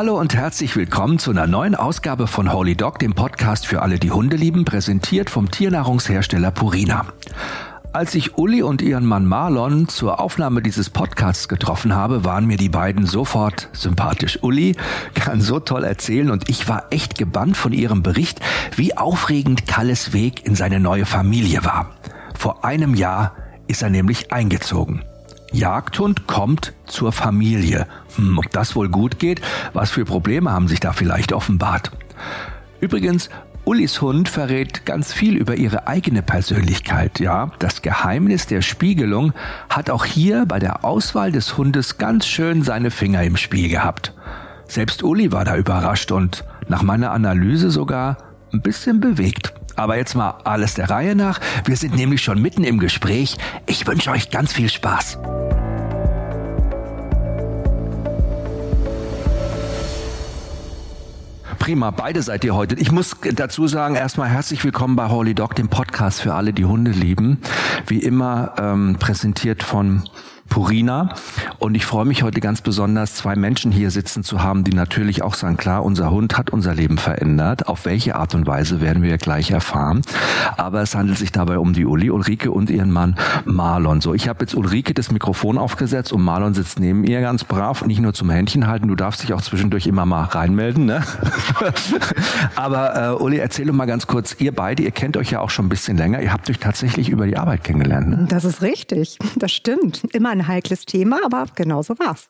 Hallo und herzlich willkommen zu einer neuen Ausgabe von Holy Dog, dem Podcast für alle, die Hunde lieben, präsentiert vom Tiernahrungshersteller Purina. Als ich Uli und ihren Mann Marlon zur Aufnahme dieses Podcasts getroffen habe, waren mir die beiden sofort sympathisch. Uli kann so toll erzählen und ich war echt gebannt von ihrem Bericht, wie aufregend Kalles Weg in seine neue Familie war. Vor einem Jahr ist er nämlich eingezogen. Jagdhund kommt zur Familie. Hm, ob das wohl gut geht? Was für Probleme haben sich da vielleicht offenbart? Übrigens, Ullis Hund verrät ganz viel über ihre eigene Persönlichkeit, ja. Das Geheimnis der Spiegelung hat auch hier bei der Auswahl des Hundes ganz schön seine Finger im Spiel gehabt. Selbst Uli war da überrascht und nach meiner Analyse sogar ein bisschen bewegt. Aber jetzt mal alles der Reihe nach. Wir sind nämlich schon mitten im Gespräch. Ich wünsche euch ganz viel Spaß. Prima, beide seid ihr heute. Ich muss dazu sagen, erstmal herzlich willkommen bei Holy Dog, dem Podcast für alle, die Hunde lieben. Wie immer ähm, präsentiert von Purina. Und ich freue mich heute ganz besonders, zwei Menschen hier sitzen zu haben, die natürlich auch sagen, klar, unser Hund hat unser Leben verändert. Auf welche Art und Weise werden wir gleich erfahren. Aber es handelt sich dabei um die Uli, Ulrike und ihren Mann Marlon. So, ich habe jetzt Ulrike das Mikrofon aufgesetzt und Marlon sitzt neben ihr ganz brav, nicht nur zum Händchen halten, du darfst dich auch zwischendurch immer mal reinmelden. Ne? Aber äh, Uli, erzähl doch mal ganz kurz, ihr beide, ihr kennt euch ja auch schon ein bisschen länger, ihr habt euch tatsächlich über die Arbeit kennengelernt. Ne? Das ist richtig, das stimmt. Immer ein heikles Thema, aber genau so war's.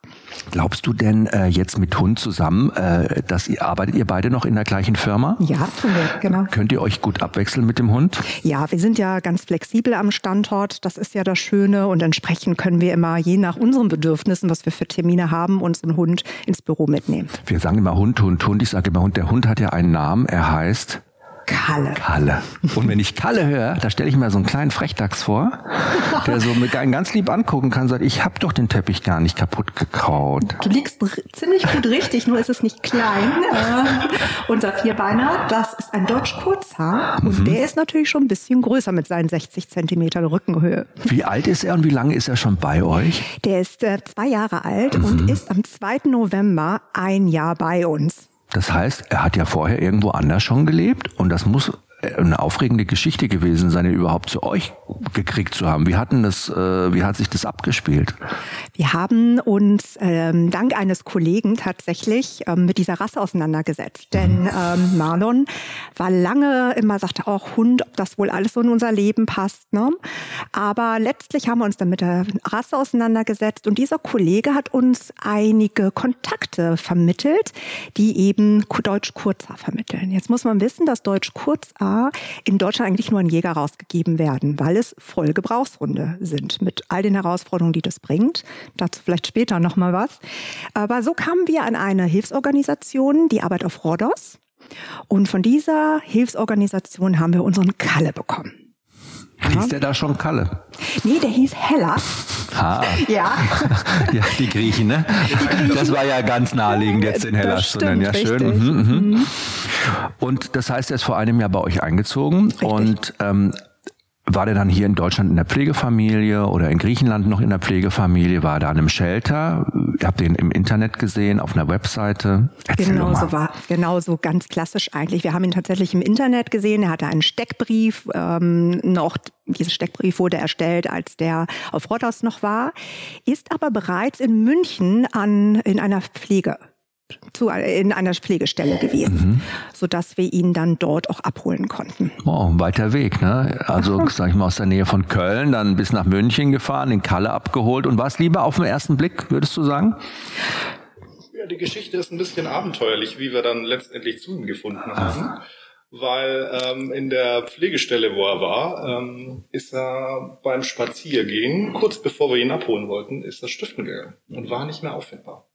Glaubst du denn äh, jetzt mit Hund zusammen, äh, dass ihr arbeitet ihr beide noch in der gleichen Firma? Ja, tun wir, genau. Könnt ihr euch gut abwechseln mit dem Hund? Ja, wir sind ja ganz flexibel am Standort. Das ist ja das Schöne und entsprechend können wir immer je nach unseren Bedürfnissen, was wir für Termine haben, unseren Hund ins Büro mitnehmen. Wir sagen immer Hund, Hund, Hund. Ich sage immer Hund. Der Hund hat ja einen Namen. Er heißt Kalle. Kalle. Und wenn ich Kalle höre, da stelle ich mir so einen kleinen Frechdachs vor, der so mit einen ganz lieb angucken kann, sagt, ich habe doch den Teppich gar nicht kaputt gekaut. Du liegst ziemlich gut richtig, nur ist es nicht klein. Äh, unser Vierbeiner, das ist ein Deutsch Kurzhaar und mhm. der ist natürlich schon ein bisschen größer mit seinen 60 Zentimetern Rückenhöhe. Wie alt ist er und wie lange ist er schon bei euch? Der ist äh, zwei Jahre alt mhm. und ist am 2. November ein Jahr bei uns. Das heißt, er hat ja vorher irgendwo anders schon gelebt und das muss eine aufregende Geschichte gewesen sein, ihn überhaupt zu euch gekriegt zu haben. Wie hatten das, äh, wie hat sich das abgespielt? Wir haben uns ähm, dank eines Kollegen tatsächlich ähm, mit dieser Rasse auseinandergesetzt. Denn mhm. ähm, Marlon war lange immer, sagte auch Hund, ob das wohl alles so in unser Leben passt. Ne? Aber letztlich haben wir uns dann mit der Rasse auseinandergesetzt und dieser Kollege hat uns einige Kontakte vermittelt, die eben Deutsch Kurzhaar vermitteln. Jetzt muss man wissen, dass Deutsch In Deutschland eigentlich nur an Jäger rausgegeben werden, weil es voll Gebrauchsrunde sind mit all den Herausforderungen, die das bringt. Dazu vielleicht später noch mal was. Aber so kamen wir an eine Hilfsorganisation, die Arbeit auf Rhodos. Und von dieser Hilfsorganisation haben wir unseren Kalle bekommen. Hieß der da schon Kalle? Nee, der hieß Hellas. Ah. Ja. ja, die Griechen, ne? Die Griechen. Das war ja ganz naheliegend, jetzt den Hellas zu nennen. Ja, schön. Mhm, mhm. Mhm. Und das heißt, er ist vor einem Jahr bei euch eingezogen Richtig. und ähm, war der dann hier in Deutschland in der Pflegefamilie oder in Griechenland noch in der Pflegefamilie? War er da in einem Shelter? Ihr habt ihn im Internet gesehen, auf einer Webseite? Erzähl genau so war, genau so ganz klassisch eigentlich. Wir haben ihn tatsächlich im Internet gesehen. Er hatte einen Steckbrief, ähm, noch dieser Steckbrief wurde erstellt, als der auf Rhodos noch war, ist aber bereits in München an, in einer Pflege zu, in einer Pflegestelle gewesen, mhm. sodass wir ihn dann dort auch abholen konnten. Oh, ein weiter Weg, ne? Also, sag ich mal, aus der Nähe von Köln, dann bis nach München gefahren, in Kalle abgeholt. Und was lieber auf den ersten Blick, würdest du sagen? Ja, die Geschichte ist ein bisschen abenteuerlich, wie wir dann letztendlich zu ihm gefunden haben. Weil ähm, in der Pflegestelle, wo er war, ähm, ist er beim Spaziergehen, kurz bevor wir ihn abholen wollten, ist er stiften gegangen und war nicht mehr auffindbar.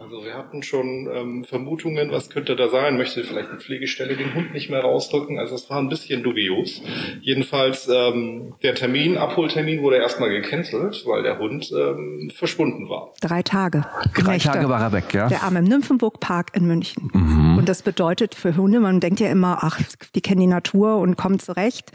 Also wir hatten schon ähm, Vermutungen, was könnte da sein? Möchte vielleicht die Pflegestelle den Hund nicht mehr rausrücken? Also es war ein bisschen dubios. Jedenfalls ähm, der Termin, Abholtermin wurde erstmal gecancelt, weil der Hund ähm, verschwunden war. Drei Tage. Drei Nächte. Tage war er weg, ja? Der Arm im Nymphenburg Park in München. Mhm. Und das bedeutet für Hunde, man denkt ja immer, ach, die kennen die Natur und kommen zurecht.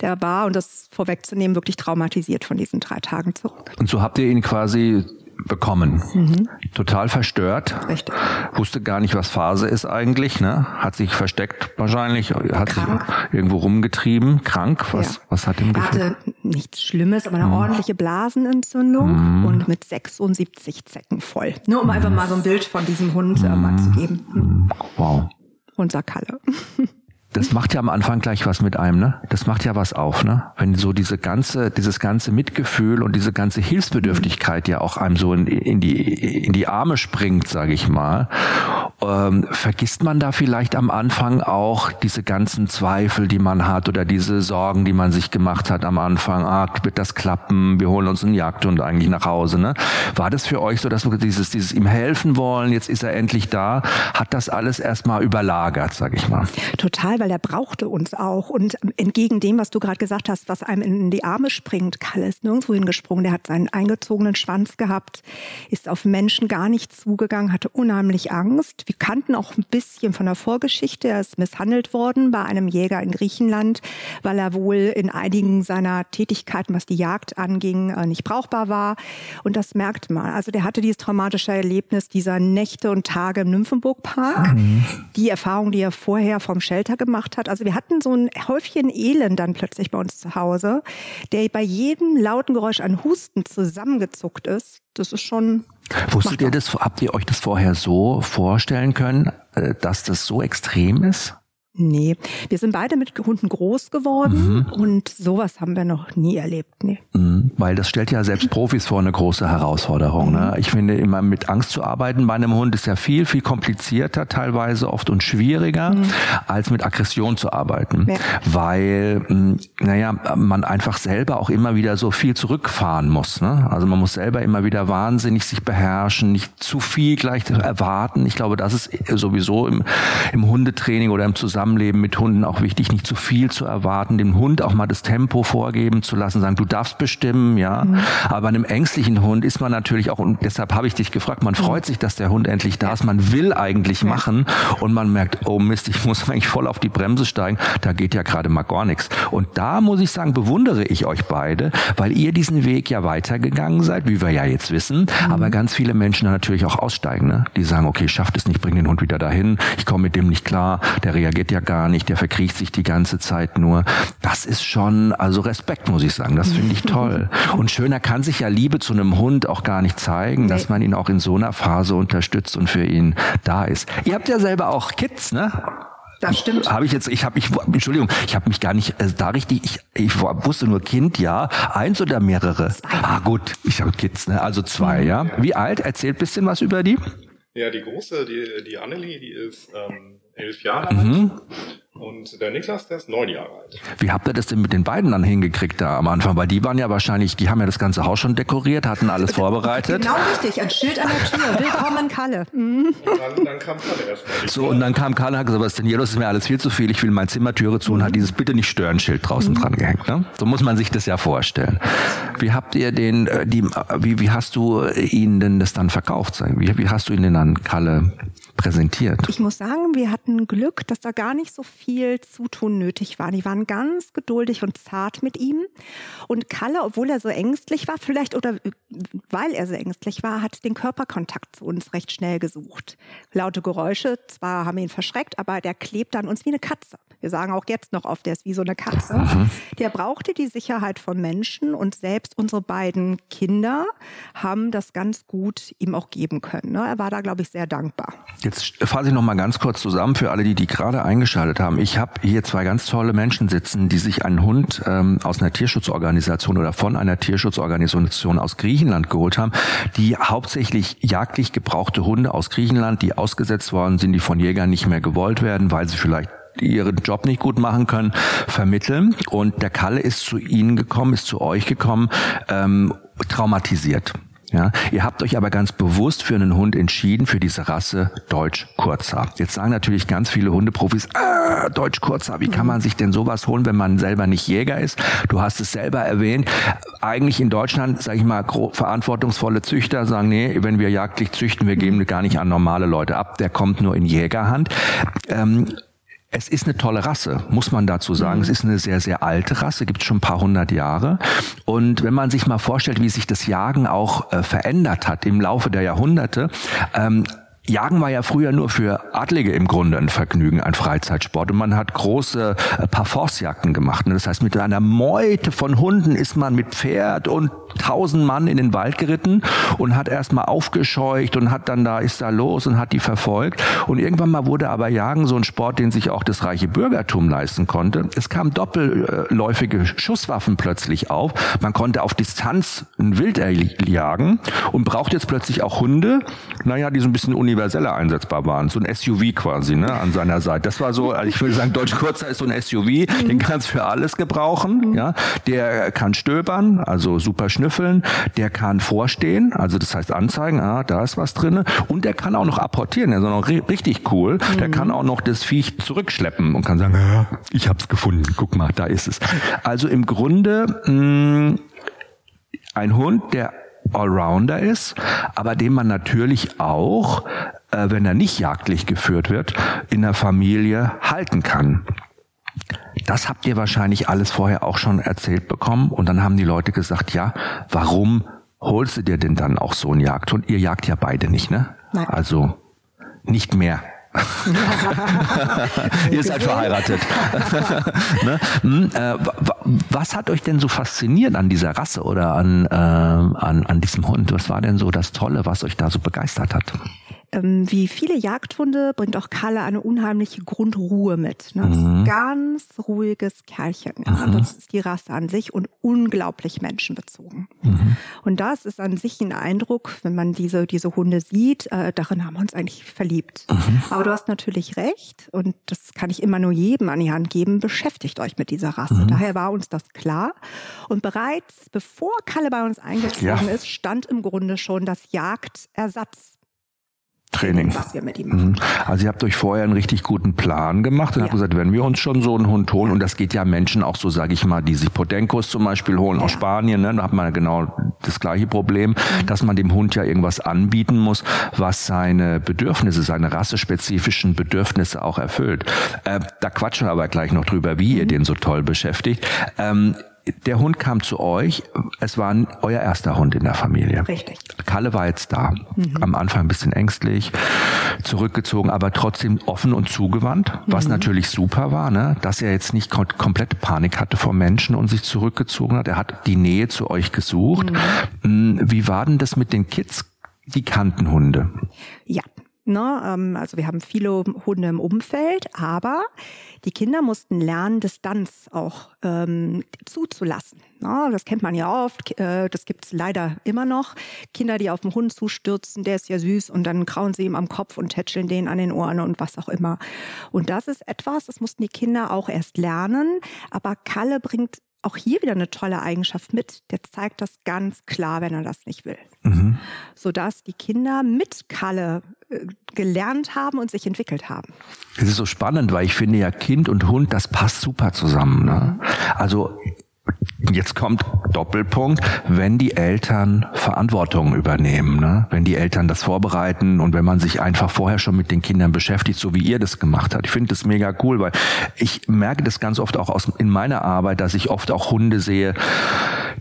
Der war, und das vorwegzunehmen, wirklich traumatisiert von diesen drei Tagen zurück. Und so habt ihr ihn quasi bekommen. Mhm. Total verstört. Richtig. Wusste gar nicht, was Phase ist eigentlich. Ne? Hat sich versteckt wahrscheinlich, hat krank. sich irgendwo rumgetrieben. Krank. Was, ja. was hat ihm gefehlt? Er hatte nichts Schlimmes, aber eine mhm. ordentliche Blasenentzündung mhm. und mit 76 Zecken voll. Nur um einfach mal so ein Bild von diesem Hund äh, mal zu geben. Mhm. Wow. Unser Kalle. das macht ja am Anfang gleich was mit einem, ne? Das macht ja was auf, ne? Wenn so diese ganze, dieses ganze Mitgefühl und diese ganze Hilfsbedürftigkeit ja auch einem so in, in die in die Arme springt, sage ich mal. Ähm, vergisst man da vielleicht am Anfang auch diese ganzen Zweifel, die man hat oder diese Sorgen, die man sich gemacht hat am Anfang? Ah, wird das klappen? Wir holen uns einen Jagdhund eigentlich nach Hause, ne? War das für euch so, dass wir dieses dieses ihm helfen wollen? Jetzt ist er endlich da. Hat das alles erstmal überlagert, sage ich mal? Total, weil er brauchte uns auch. Und entgegen dem, was du gerade gesagt hast, was einem in die Arme springt, Kalle ist nirgendwo hingesprungen. Der hat seinen eingezogenen Schwanz gehabt, ist auf Menschen gar nicht zugegangen, hatte unheimlich Angst. Wir kannten auch ein bisschen von der Vorgeschichte. Er ist misshandelt worden bei einem Jäger in Griechenland, weil er wohl in einigen seiner Tätigkeiten, was die Jagd anging, äh, nicht brauchbar war. Und das merkt man. Also der hatte dieses traumatische Erlebnis dieser Nächte und Tage im Nymphenburg-Park. Mhm. Die Erfahrung, die er vorher vom Shelter gemacht hat. Also wir hatten so ein Häufchen Elend dann plötzlich bei uns zu Hause, der bei jedem lauten Geräusch an Husten zusammengezuckt ist. Das ist schon. Wusstet ihr das, habt ihr euch das vorher so vorstellen können, äh, dass das so extrem ist? Nee, wir sind beide mit Hunden groß geworden mhm. und sowas haben wir noch nie erlebt. Nee. Mhm, weil das stellt ja selbst Profis vor eine große Herausforderung. Ne? Ich finde, immer mit Angst zu arbeiten bei einem Hund ist ja viel, viel komplizierter teilweise oft und schwieriger, mhm. als mit Aggression zu arbeiten. Ja. Weil, hm, naja, man einfach selber auch immer wieder so viel zurückfahren muss. Ne? Also man muss selber immer wieder wahnsinnig sich beherrschen, nicht zu viel gleich erwarten. Ich glaube, das ist sowieso im, im Hundetraining oder im Zusammenhang Zusammenleben mit Hunden auch wichtig, nicht zu viel zu erwarten, dem Hund auch mal das Tempo vorgeben zu lassen, sagen, du darfst bestimmen, ja. Mhm. Aber bei einem ängstlichen Hund ist man natürlich auch, und deshalb habe ich dich gefragt, man freut sich, dass der Hund endlich da ist, man will eigentlich machen und man merkt, oh Mist, ich muss eigentlich voll auf die Bremse steigen, da geht ja gerade mal gar nichts. Und da muss ich sagen, bewundere ich euch beide, weil ihr diesen Weg ja weitergegangen seid, wie wir ja jetzt wissen, mhm. aber ganz viele Menschen natürlich auch aussteigen, ne? die sagen, okay, schafft es nicht, bring den Hund wieder dahin, ich komme mit dem nicht klar, der reagiert ja ja gar nicht, der verkriecht sich die ganze Zeit nur. Das ist schon, also Respekt muss ich sagen, das finde ich toll. Und schöner kann sich ja Liebe zu einem Hund auch gar nicht zeigen, nee. dass man ihn auch in so einer Phase unterstützt und für ihn da ist. Ihr habt ja selber auch Kids, ne? Das stimmt. Habe ich jetzt, ich habe, ich, Entschuldigung, ich habe mich gar nicht äh, da richtig, ich, ich wusste nur Kind, ja, eins oder mehrere. Zwei. Ah gut, ich habe Kids, ne? Also zwei, mhm. ja. Wie alt? Erzählt bisschen was über die. Ja, die große, die, die Annelie, die ist ähm, elf Jahre mhm. alt. Und der Niklas, der ist neun Jahre alt. Wie habt ihr das denn mit den beiden dann hingekriegt da am Anfang? Weil die waren ja wahrscheinlich, die haben ja das ganze Haus schon dekoriert, hatten alles vorbereitet. Genau richtig, ein Schild an der Tür. Willkommen Kalle. Mhm. Und dann, dann, kam Kalle erstmal. So, und dann kam Kalle und hat gesagt, was ist denn hier los? Ist mir alles viel zu viel, ich will meine Zimmertüre zu und hat dieses Bitte nicht stören Schild draußen mhm. dran gehängt. Ne? So muss man sich das ja vorstellen. Wie habt ihr den, äh, die, wie, wie hast du ihnen denn das dann verkauft? Wie, wie hast du ihn denn an Kalle präsentiert? Ich muss sagen, wir hatten Glück, dass da gar nicht so viel Zutun nötig war. Die waren ganz geduldig und zart mit ihm. Und Kalle, obwohl er so ängstlich war, vielleicht oder weil er so ängstlich war, hat den Körperkontakt zu uns recht schnell gesucht. Laute Geräusche, zwar haben ihn verschreckt, aber der klebt an uns wie eine Katze. Wir sagen auch jetzt noch oft, der ist wie so eine Katze. Mhm. Der brauchte die Sicherheit von Menschen und selbst unsere beiden Kinder haben das ganz gut ihm auch geben können. Ne? Er war da, glaube ich, sehr dankbar. Jetzt fasse ich noch mal ganz kurz zusammen für alle, die die gerade eingeschaltet haben. Ich habe hier zwei ganz tolle Menschen sitzen, die sich einen Hund ähm, aus einer Tierschutzorganisation oder von einer Tierschutzorganisation aus Griechenland geholt haben, die hauptsächlich jagdlich gebrauchte Hunde aus Griechenland, die ausgesetzt worden sind, die von Jägern nicht mehr gewollt werden, weil sie vielleicht ihren Job nicht gut machen können, vermitteln. Und der Kalle ist zu Ihnen gekommen, ist zu euch gekommen, ähm, traumatisiert. Ja, ihr habt euch aber ganz bewusst für einen Hund entschieden, für diese Rasse Deutsch Kurzhaar. Jetzt sagen natürlich ganz viele Hundeprofis, ah, Deutsch Kurzhaar, wie kann man sich denn sowas holen, wenn man selber nicht Jäger ist? Du hast es selber erwähnt. Eigentlich in Deutschland, sage ich mal, verantwortungsvolle Züchter sagen, nee, wenn wir jagdlich züchten, wir geben gar nicht an normale Leute ab, der kommt nur in Jägerhand. Ähm, es ist eine tolle Rasse, muss man dazu sagen. Mhm. Es ist eine sehr, sehr alte Rasse, gibt schon ein paar hundert Jahre. Und wenn man sich mal vorstellt, wie sich das Jagen auch äh, verändert hat im Laufe der Jahrhunderte, ähm, Jagen war ja früher nur für Adlige im Grunde ein Vergnügen, ein Freizeitsport. Und man hat große äh, Parforce-Jagden gemacht. Das heißt, mit einer Meute von Hunden ist man mit Pferd und tausend Mann in den Wald geritten und hat erstmal aufgescheucht und hat dann da, ist da los und hat die verfolgt. Und irgendwann mal wurde aber Jagen so ein Sport, den sich auch das reiche Bürgertum leisten konnte. Es kamen doppelläufige Schusswaffen plötzlich auf. Man konnte auf Distanz ein Wild jagen und braucht jetzt plötzlich auch Hunde, naja, die so ein bisschen universeller einsetzbar waren. So ein SUV quasi, ne, an seiner Seite. Das war so, also ich würde sagen, Deutsch Kurzer ist so ein SUV, den kannst du für alles gebrauchen, ja. Der kann stöbern, also super schnüffeln, der kann vorstehen, also das heißt anzeigen, ah, da ist was drinne und der kann auch noch apportieren, der ist auch noch richtig cool. Der kann auch noch das Viech zurückschleppen und kann sagen, ich hab's gefunden, guck mal, da ist es. Also im Grunde mh, mm, ein Hund, der Allrounder ist, aber den man natürlich auch, äh, wenn er nicht jagdlich geführt wird, in der Familie halten kann. Das habt ihr wahrscheinlich alles vorher auch schon erzählt bekommen und dann haben die Leute gesagt, ja, warum holst du dir denn dann auch so einen Jagdhund? Ihr jagt ja beide nicht, ne? Nein. Also nicht mehr. Ihr seid verheiratet. ne? hm, äh, was hat euch denn so fasziniert an dieser Rasse oder an, äh, an, an diesem Hund? Was war denn so das Tolle, was euch da so begeistert hat? Ähm, wie viele Jagdhunde bringt auch Kalle eine unheimliche Grundruhe mit. Ne? Mhm. Ganz ruhiges Kerlchen. Ja? Mhm. Das ist die Rasse an sich und unglaublich menschenbezogen. Mhm. Und das ist an sich ein Eindruck, wenn man diese, diese Hunde sieht, äh, darin haben wir uns eigentlich verliebt. Mhm. Aber du hast natürlich recht und das kann ich immer nur jedem an die Hand geben, beschäftigt euch mit dieser Rasse. Mhm. Daher war uns das klar. Und bereits bevor Kalle bei uns eingezogen ja. ist, stand im Grunde schon das Jagdersatz Training. Was wir mit ihm machen. Mhm. Also ihr habt euch vorher einen richtig guten Plan gemacht und ja. habt gesagt, wenn wir uns schon so einen Hund holen, und das geht ja Menschen auch so, sage ich mal, die sich Podencos zum Beispiel holen ja. aus Spanien, ne, da hat man genau das gleiche Problem, mhm. dass man dem Hund ja irgendwas anbieten muss, was seine Bedürfnisse, seine rassespezifischen Bedürfnisse auch erfüllt. Äh, da quatschen wir aber gleich noch drüber, wie mhm. ihr den so toll beschäftigt. Ähm, der Hund kam zu euch. Es war euer erster Hund in der Familie. Richtig. Kalle war jetzt da. Mhm. Am Anfang ein bisschen ängstlich, zurückgezogen, aber trotzdem offen und zugewandt, was mhm. natürlich super war, ne? dass er jetzt nicht komplette Panik hatte vor Menschen und sich zurückgezogen hat. Er hat die Nähe zu euch gesucht. Mhm. Wie war denn das mit den Kids? Die kannten Hunde. Ja, Ne? Ähm, also wir haben viele Hunde im Umfeld, aber die Kinder mussten lernen, Distanz auch ähm, zuzulassen. Ne? Das kennt man ja oft, äh, das gibt's leider immer noch. Kinder, die auf den Hund zustürzen, der ist ja süß und dann krauen sie ihm am Kopf und tätscheln den an den Ohren und was auch immer. Und das ist etwas, das mussten die Kinder auch erst lernen. Aber Kalle bringt auch hier wieder eine tolle Eigenschaft mit. Der zeigt das ganz klar, wenn er das nicht will. Mhm. Sodass die Kinder mit Kalle äh, gelernt haben und sich entwickelt haben. Es ist so spannend, weil ich finde ja Kind und Hund, das passt super zusammen. Ne? Also Jetzt kommt Doppelpunkt, wenn die Eltern Verantwortung übernehmen, ne? wenn die Eltern das vorbereiten und wenn man sich einfach vorher schon mit den Kindern beschäftigt, so wie ihr das gemacht habt. Ich finde das mega cool, weil ich merke das ganz oft auch aus, in meiner Arbeit, dass ich oft auch Hunde sehe,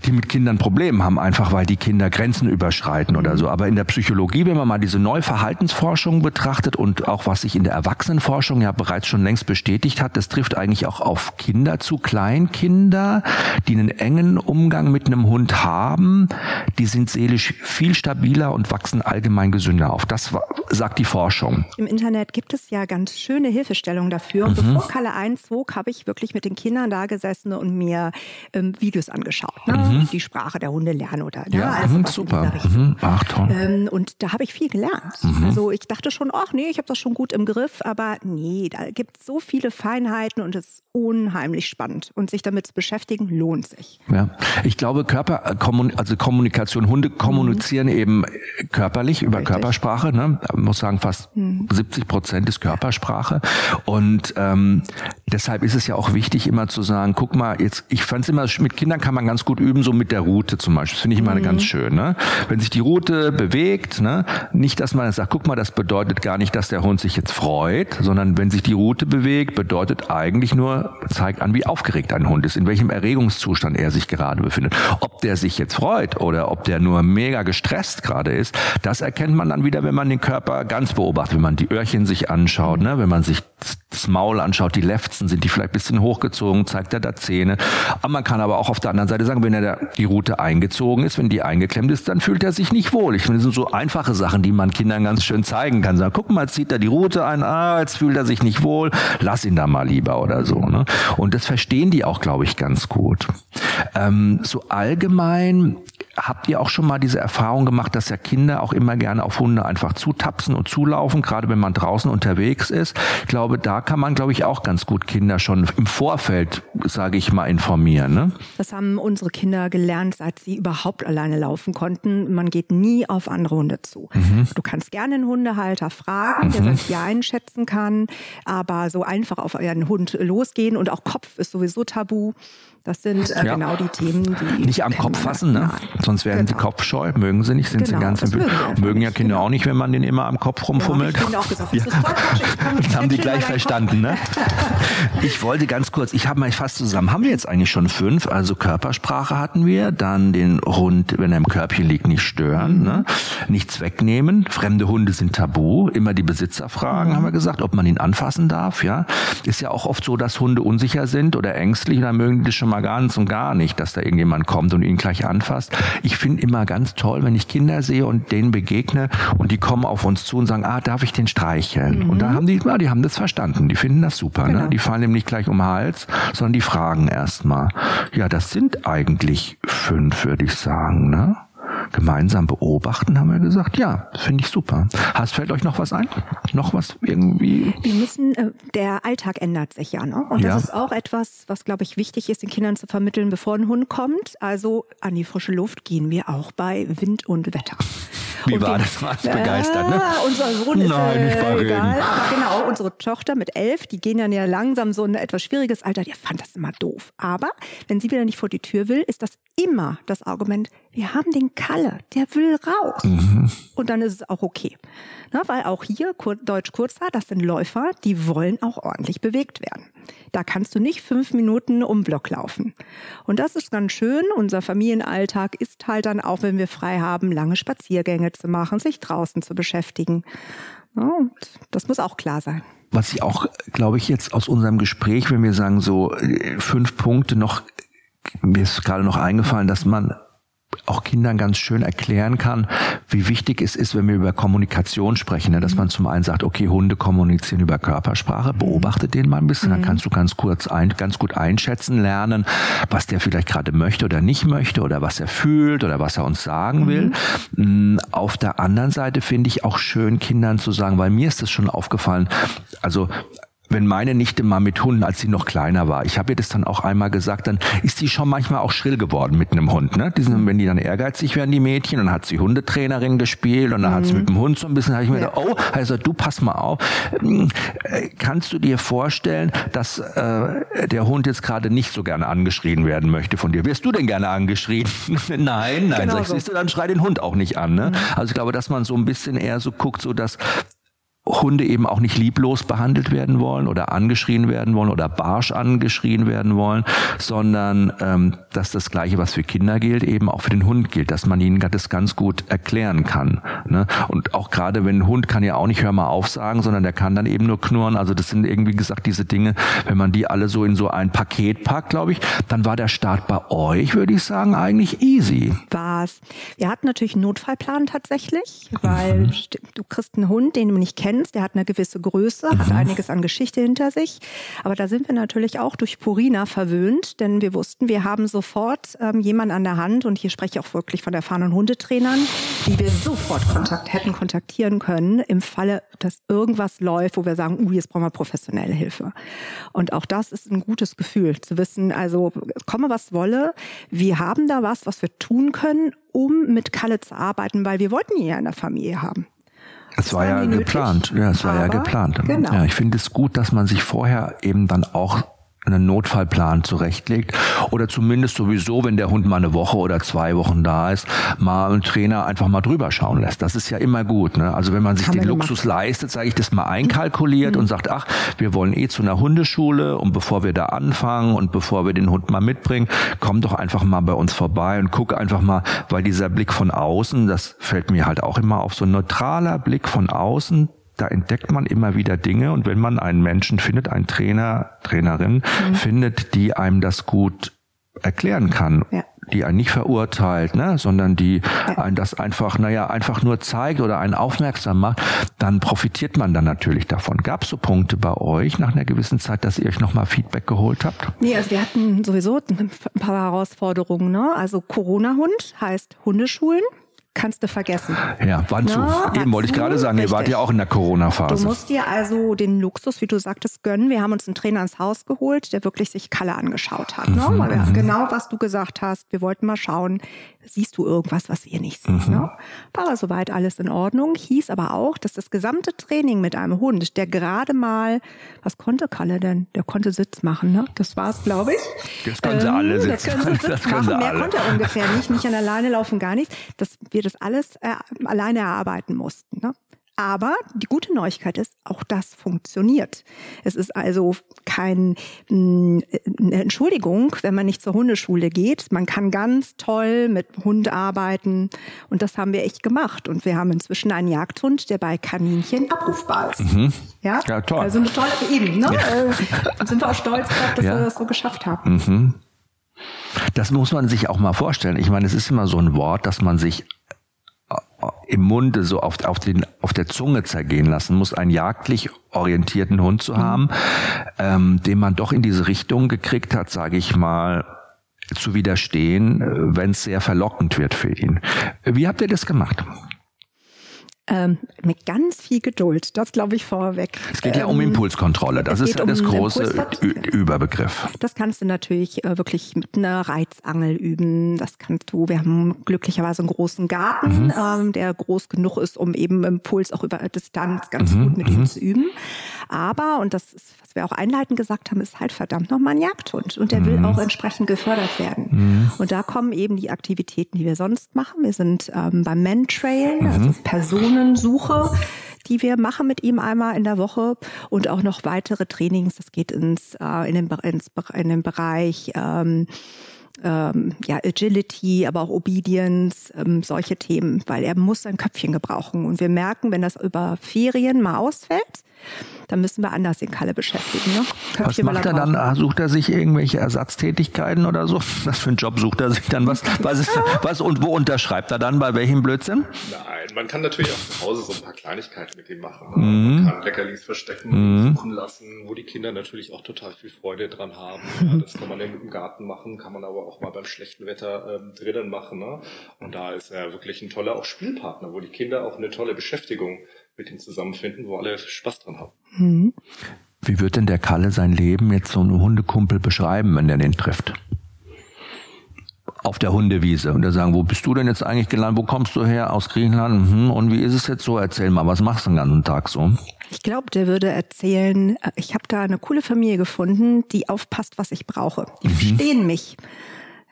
die mit Kindern Probleme haben, einfach weil die Kinder Grenzen überschreiten oder so. Aber in der Psychologie, wenn man mal diese Neuverhaltensforschung betrachtet und auch was sich in der Erwachsenenforschung ja bereits schon längst bestätigt hat, das trifft eigentlich auch auf Kinder zu, Kleinkinder, die einen engen Umgang mit einem Hund haben, die sind seelisch viel stabiler und wachsen allgemein gesünder auf. Das sagt die Forschung. Im Internet gibt es ja ganz schöne Hilfestellungen dafür. Und mhm. bevor Kalle einzog, habe ich wirklich mit den Kindern da gesessen und mir ähm, Videos angeschaut. Ne? Mhm. Die Sprache der Hunde lernen oder ne? ja, also, mhm, super. Mhm. Ach, toll. Ähm, und da habe ich viel gelernt. Mhm. Also ich dachte schon, ach nee, ich habe das schon gut im Griff, aber nee, da gibt es so viele Feinheiten und es ist unheimlich spannend. Und sich damit zu beschäftigen, lohnt sich. Ja, ich glaube, Körper, äh, also Kommunikation, Hunde kommunizieren mhm. eben körperlich über Richtig. Körpersprache. Ne? Ich muss sagen, fast mhm. 70 Prozent ist Körpersprache. Und ähm, deshalb ist es ja auch wichtig, immer zu sagen, guck mal, jetzt, ich fand es immer, mit Kindern kann man ganz gut üben, so mit der Route zum Beispiel. Das finde ich immer mhm. ganz schön. Ne? Wenn sich die Route bewegt, ne? nicht, dass man sagt, guck mal, das bedeutet gar nicht, dass der Hund sich jetzt freut, sondern wenn sich die Route bewegt, bedeutet eigentlich nur, zeigt an, wie aufgeregt ein Hund ist, in welchem Erregungszustand er sich gerade befindet. Ob der sich jetzt freut oder ob der nur mega gestresst gerade ist, das erkennt man dann wieder, wenn man den Körper ganz beobachtet, wenn man die Öhrchen sich anschaut, ne? wenn man sich das Maul anschaut, die Lefzen, sind die vielleicht bisschen hochgezogen, zeigt er da Zähne. Aber man kann aber auch auf der anderen Seite sagen, wenn er da die Route eingezogen ist, wenn die eingeklemmt ist, dann fühlt er sich nicht wohl. Ich finde, das sind so einfache Sachen, die man Kindern ganz schön zeigen kann. Sagen, guck mal, zieht er die Route ein, ah, jetzt fühlt er sich nicht wohl, lass ihn da mal lieber oder so. Ne? Und das verstehen die auch, glaube ich, ganz gut. Ähm, so allgemein Habt ihr auch schon mal diese Erfahrung gemacht, dass ja Kinder auch immer gerne auf Hunde einfach zutapsen und zulaufen, gerade wenn man draußen unterwegs ist? Ich glaube, da kann man, glaube ich, auch ganz gut Kinder schon im Vorfeld, sage ich mal, informieren. Ne? Das haben unsere Kinder gelernt, seit sie überhaupt alleine laufen konnten. Man geht nie auf andere Hunde zu. Mhm. Du kannst gerne einen Hundehalter fragen, der mhm. ja einschätzen kann, aber so einfach auf euren Hund losgehen und auch Kopf ist sowieso tabu. Das sind äh, ja. genau die Themen, die. Nicht am Kopf fassen, ne? Sonst werden genau. sie kopfscheu. Mögen sie nicht, sind genau, sie ganz im mögen, mögen ja Kinder genau. auch nicht, wenn man den immer am Kopf rumfummelt. Ja, ich gesagt, ja. das haben die gleich verstanden, ne? Ich wollte ganz kurz, ich habe mal fast zusammen, haben wir jetzt eigentlich schon fünf? Also Körpersprache hatten wir, dann den Hund, wenn er im Körbchen liegt, nicht stören, mhm. ne? Nichts wegnehmen. Fremde Hunde sind tabu. Immer die Besitzer fragen, mhm. haben wir gesagt, ob man ihn anfassen darf, ja? Ist ja auch oft so, dass Hunde unsicher sind oder ängstlich und dann mögen die das schon mal ganz und gar nicht, dass da irgendjemand kommt und ihn gleich anfasst. Ich finde immer ganz toll, wenn ich Kinder sehe und denen begegne und die kommen auf uns zu und sagen, ah, darf ich den streicheln? Mhm. Und da haben die, ja, die haben das verstanden. Die finden das super. Ne? Genau. Ne? Die fallen nämlich gleich um den Hals, sondern die fragen erstmal. Ja, das sind eigentlich fünf, würde ich sagen. Ne? Gemeinsam beobachten, haben wir gesagt, ja, finde ich super. Hast fällt euch noch was ein? Noch was irgendwie? Wir müssen, äh, der Alltag ändert sich ja, ne? Und ja. das ist auch etwas, was, glaube ich, wichtig ist, den Kindern zu vermitteln, bevor ein Hund kommt. Also an die frische Luft gehen wir auch bei Wind und Wetter. Wie und war das? Warst begeistert, ne? Unser Sohn ist Nein, nicht bei egal. Aber genau, unsere Tochter mit elf, die gehen dann ja langsam so in ein etwas schwieriges Alter, die fand das immer doof. Aber wenn sie wieder nicht vor die Tür will, ist das immer das Argument, wir haben den Kalle, der will raus. Mhm. Und dann ist es auch okay. Na, weil auch hier, Deutsch Kurzer, das sind Läufer, die wollen auch ordentlich bewegt werden. Da kannst du nicht fünf Minuten um Block laufen. Und das ist ganz schön. Unser Familienalltag ist halt dann auch, wenn wir frei haben, lange Spaziergänge zu machen, sich draußen zu beschäftigen. Und das muss auch klar sein. Was ich auch, glaube ich, jetzt aus unserem Gespräch, wenn wir sagen, so äh, fünf Punkte noch, mir ist gerade noch eingefallen, dass man auch Kindern ganz schön erklären kann, wie wichtig es ist, wenn wir über Kommunikation sprechen, ne? dass man zum einen sagt, okay, Hunde kommunizieren über Körpersprache, beobachtet den mal ein bisschen, dann mhm. kannst du ganz kurz ein, ganz gut einschätzen lernen, was der vielleicht gerade möchte oder nicht möchte oder was er fühlt oder was er uns sagen will. Mhm. Mm, auf der anderen Seite finde ich auch schön, Kindern zu sagen, weil mir ist das schon aufgefallen, also wenn meine Nichte mal mit Hunden, als sie noch kleiner war, ich habe ihr das dann auch einmal gesagt, dann ist die schon manchmal auch schrill geworden mit einem Hund. Ne? Die sind, wenn die dann ehrgeizig werden, die Mädchen, dann hat sie Hundetrainerin gespielt und dann mhm. hat sie mhm. mit dem Hund so ein bisschen, habe ich mir ja. gedacht, oh, also du pass mal auf, hm, äh, kannst du dir vorstellen, dass äh, der Hund jetzt gerade nicht so gerne angeschrien werden möchte von dir? Wirst du denn gerne angeschrien? nein, nein, genau sag ich, so. siehst du, dann schrei den Hund auch nicht an. Ne? Mhm. Also ich glaube, dass man so ein bisschen eher so guckt, so dass Hunde eben auch nicht lieblos behandelt werden wollen oder angeschrien werden wollen oder barsch angeschrien werden wollen, sondern ähm, dass das Gleiche, was für Kinder gilt, eben auch für den Hund gilt, dass man ihnen das ganz gut erklären kann. Ne? Und auch gerade wenn ein Hund kann ja auch nicht hör mal auf sagen, sondern der kann dann eben nur knurren. Also das sind irgendwie gesagt diese Dinge, wenn man die alle so in so ein Paket packt, glaube ich, dann war der Start bei euch, würde ich sagen, eigentlich easy. War's. Wir hatten natürlich einen Notfallplan tatsächlich, weil mhm. du kriegst einen Hund, den du nicht kennst kennst, der hat eine gewisse Größe, mhm. hat einiges an Geschichte hinter sich. Aber da sind wir natürlich auch durch Purina verwöhnt, denn wir wussten, wir haben sofort ähm, jemanden an der Hand und hier spreche ich auch wirklich von erfahrenen Hundetrainern, die wir sofort Kontakt hätten kontaktieren können im Falle, dass irgendwas läuft, wo wir sagen, uh, jetzt brauchen wir professionelle Hilfe. Und auch das ist ein gutes Gefühl, zu wissen, also komme was wolle, wir haben da was, was wir tun können, um mit Kalle zu arbeiten, weil wir wollten ihn ja in der Familie haben. Es war ja geplant. Ja, es war ja geplant. Genau. Ja, ich finde es gut, dass man sich vorher eben dann auch einen Notfallplan zurechtlegt oder zumindest sowieso, wenn der Hund mal eine Woche oder zwei Wochen da ist, mal einen Trainer einfach mal drüber schauen lässt. Das ist ja immer gut. Ne? Also wenn man sich Haben den Luxus gemacht. leistet, sage ich das mal einkalkuliert mhm. und sagt, ach, wir wollen eh zu einer Hundeschule und bevor wir da anfangen und bevor wir den Hund mal mitbringen, komm doch einfach mal bei uns vorbei und guck einfach mal, weil dieser Blick von außen, das fällt mir halt auch immer auf, so ein neutraler Blick von außen, da entdeckt man immer wieder Dinge und wenn man einen Menschen findet, einen Trainer, Trainerin mhm. findet, die einem das gut erklären kann, ja. die einen nicht verurteilt, ne, sondern die ja. einen das einfach, naja, einfach nur zeigt oder einen aufmerksam macht, dann profitiert man dann natürlich davon. Gab es so Punkte bei euch nach einer gewissen Zeit, dass ihr euch nochmal Feedback geholt habt? Nee, also wir hatten sowieso ein paar Herausforderungen. Ne? Also Corona-Hund heißt Hundeschulen kannst du vergessen. Ja, wann zu? Eben wollte ich gerade sagen, richtig. ihr wart ja auch in der Corona-Phase. Du musst dir also den Luxus, wie du sagtest, gönnen. Wir haben uns einen Trainer ins Haus geholt, der wirklich sich Kalle angeschaut hat. Ne? Mhm, ne? Genau, was du gesagt hast. Wir wollten mal schauen, siehst du irgendwas, was wir nicht sehen. Mhm. Ne? War soweit alles in Ordnung. Hieß aber auch, dass das gesamte Training mit einem Hund, der gerade mal, was konnte Kalle denn? Der konnte Sitz machen. Ne? Das war's, glaube ich. Das können sie ähm, alle sitzen. Das können sie Sitz machen. Mehr alle. konnte er ungefähr nicht. Nicht an alleine laufen, gar nichts. Dass wir das alles äh, alleine erarbeiten mussten. Ne? Aber die gute Neuigkeit ist, auch das funktioniert. Es ist also kein, mm, eine Entschuldigung, wenn man nicht zur Hundeschule geht. Man kann ganz toll mit Hund arbeiten. Und das haben wir echt gemacht. Und wir haben inzwischen einen Jagdhund, der bei Kaninchen abrufbar ist. Mhm. Ja? ja, toll. Also eine tolle, eben, ne? Ja. Äh, sind wir auch stolz darauf, dass ja. wir das so geschafft haben. Mhm. Das muss man sich auch mal vorstellen. Ich meine, es ist immer so ein Wort, dass man sich im Munde so auf, auf, den, auf der Zunge zergehen lassen muss, einen jagdlich orientierten Hund zu haben, mhm. ähm, den man doch in diese Richtung gekriegt hat, sage ich mal, zu widerstehen, äh, wenn es sehr verlockend wird für ihn. Wie habt ihr das gemacht? Ähm, mit ganz viel Geduld, das glaube ich vorweg. Es geht ja um ähm, Impulskontrolle, das ist ja um das große Überbegriff. Das kannst du natürlich äh, wirklich mit einer Reizangel üben. Das kannst du, wir haben glücklicherweise einen großen Garten, mhm. ähm, der groß genug ist, um eben Impuls auch über Distanz ganz mhm. gut mit ihm mhm. zu üben. Aber, und das ist, was wir auch einleitend gesagt haben, ist halt verdammt nochmal ein Jagdhund. Und der mhm. will auch entsprechend gefördert werden. Mhm. Und da kommen eben die Aktivitäten, die wir sonst machen. Wir sind ähm, beim Mentrail, mhm. also Personensuche die wir machen mit ihm einmal in der Woche und auch noch weitere Trainings. Das geht ins, äh, in, den, ins, in den Bereich ähm, ähm, ja, Agility, aber auch Obedience, ähm, solche Themen, weil er muss sein Köpfchen gebrauchen. Und wir merken, wenn das über Ferien mal ausfällt, dann müssen wir anders den Kalle beschäftigen. Ne? Was macht er dann? Ah, sucht er sich irgendwelche Ersatztätigkeiten oder so? Was für einen Job sucht er sich dann? Was, was, ist, was und wo unterschreibt er dann? Bei welchem Blödsinn? Nein, man kann natürlich auch zu Hause so ein paar Kleinigkeiten mit ihm machen. Mhm. Man kann Leckerlis verstecken, mhm. suchen lassen, wo die Kinder natürlich auch total viel Freude dran haben. Ja, das kann man ja mit dem Garten machen, kann man aber auch mal beim schlechten Wetter ähm, drinnen machen. Ne? Und da ist er wirklich ein toller auch Spielpartner, wo die Kinder auch eine tolle Beschäftigung mit ihm zusammenfinden, wo alle Spaß dran haben. Mhm. Wie wird denn der Kalle sein Leben jetzt so einem Hundekumpel beschreiben, wenn er den trifft? Auf der Hundewiese. Und er sagen, wo bist du denn jetzt eigentlich gelandet? Wo kommst du her? Aus Griechenland? Mhm. Und wie ist es jetzt so? Erzähl mal, was machst du den ganzen Tag so? Ich glaube, der würde erzählen, äh, ich habe da eine coole Familie gefunden, die aufpasst, was ich brauche. Die mhm. verstehen mich.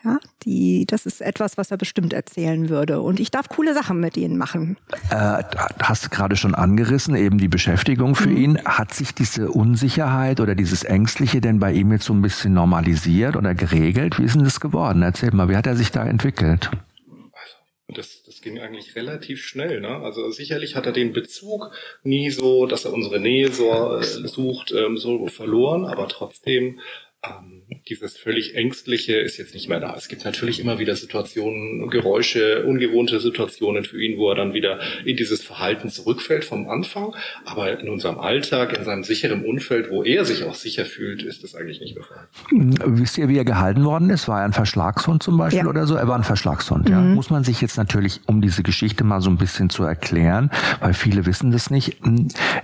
Ja, die, das ist etwas, was er bestimmt erzählen würde. Und ich darf coole Sachen mit ihnen machen. Äh, hast du gerade schon angerissen, eben die Beschäftigung für mhm. ihn. Hat sich diese Unsicherheit oder dieses Ängstliche denn bei ihm jetzt so ein bisschen normalisiert oder geregelt? Wie ist denn das geworden? Erzähl mal, wie hat er sich da entwickelt? Das, das ging eigentlich relativ schnell. Ne? Also sicherlich hat er den Bezug nie so, dass er unsere Nähe so äh, sucht, ähm, so verloren, aber trotzdem dieses völlig Ängstliche ist jetzt nicht mehr da. Es gibt natürlich immer wieder Situationen, Geräusche, ungewohnte Situationen für ihn, wo er dann wieder in dieses Verhalten zurückfällt vom Anfang. Aber in unserem Alltag, in seinem sicheren Umfeld, wo er sich auch sicher fühlt, ist das eigentlich nicht mehr Fall. Wisst ihr, wie er gehalten worden ist? War er ein Verschlagshund zum Beispiel ja. oder so? Er war ein Verschlagshund, ja. Mhm. Muss man sich jetzt natürlich, um diese Geschichte mal so ein bisschen zu erklären, weil viele wissen das nicht.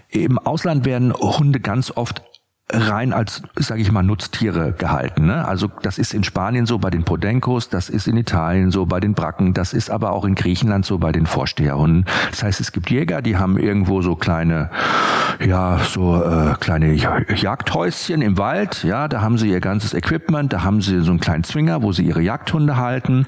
Im Ausland werden Hunde ganz oft rein als, sage ich mal, Nutztiere gehalten. Ne? Also das ist in Spanien so bei den Podencos, das ist in Italien so bei den Bracken, das ist aber auch in Griechenland so bei den Vorsteherhunden. Das heißt, es gibt Jäger, die haben irgendwo so kleine, ja, so äh, kleine Jagdhäuschen im Wald. Ja, da haben sie ihr ganzes Equipment, da haben sie so einen kleinen Zwinger, wo sie ihre Jagdhunde halten.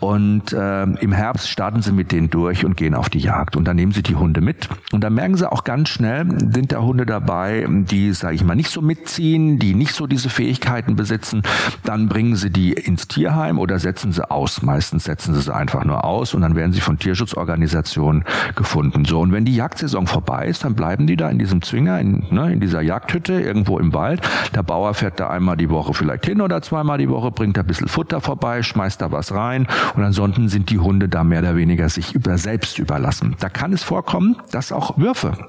Und äh, im Herbst starten sie mit denen durch und gehen auf die Jagd. Und dann nehmen sie die Hunde mit. Und dann merken sie auch ganz schnell, sind da Hunde dabei, die, sage ich mal, nicht so mitziehen, die nicht so diese Fähigkeiten besitzen, dann bringen sie die ins Tierheim oder setzen sie aus. Meistens setzen sie sie einfach nur aus und dann werden sie von Tierschutzorganisationen gefunden. So, und wenn die Jagdsaison vorbei ist, dann bleiben die da in diesem Zwinger, in, ne, in dieser Jagdhütte irgendwo im Wald. Der Bauer fährt da einmal die Woche vielleicht hin oder zweimal die Woche, bringt da ein bisschen Futter vorbei, schmeißt da was rein und ansonsten sind die Hunde da mehr oder weniger sich über selbst überlassen. Da kann es vorkommen, dass auch Würfe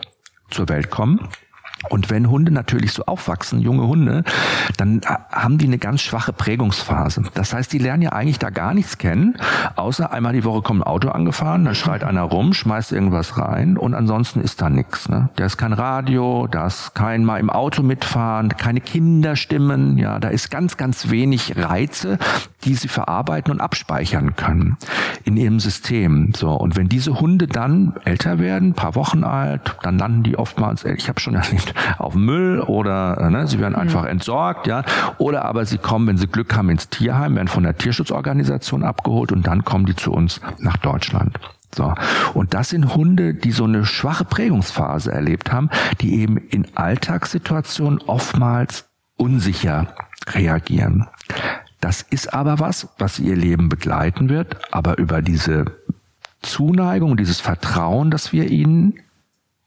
zur Welt kommen. Und wenn Hunde natürlich so aufwachsen, junge Hunde, dann haben die eine ganz schwache Prägungsphase. Das heißt, die lernen ja eigentlich da gar nichts kennen, außer einmal die Woche kommt ein Auto angefahren, dann schreit einer rum, schmeißt irgendwas rein und ansonsten ist da nichts. Ne? Da ist kein Radio, da ist kein mal im Auto mitfahren, keine Kinderstimmen, ja, da ist ganz, ganz wenig Reize, die sie verarbeiten und abspeichern können in ihrem System. So und wenn diese Hunde dann älter werden, paar Wochen alt, dann landen die oftmals, ich habe schon erlebt, auf Müll oder äh, ne, sie werden einfach mhm. entsorgt, ja, oder aber sie kommen, wenn sie Glück haben, ins Tierheim, werden von der Tierschutzorganisation abgeholt und dann kommen die zu uns nach Deutschland. So. Und das sind Hunde, die so eine schwache Prägungsphase erlebt haben, die eben in Alltagssituationen oftmals unsicher reagieren. Das ist aber was, was ihr Leben begleiten wird, aber über diese Zuneigung, dieses Vertrauen, das wir ihnen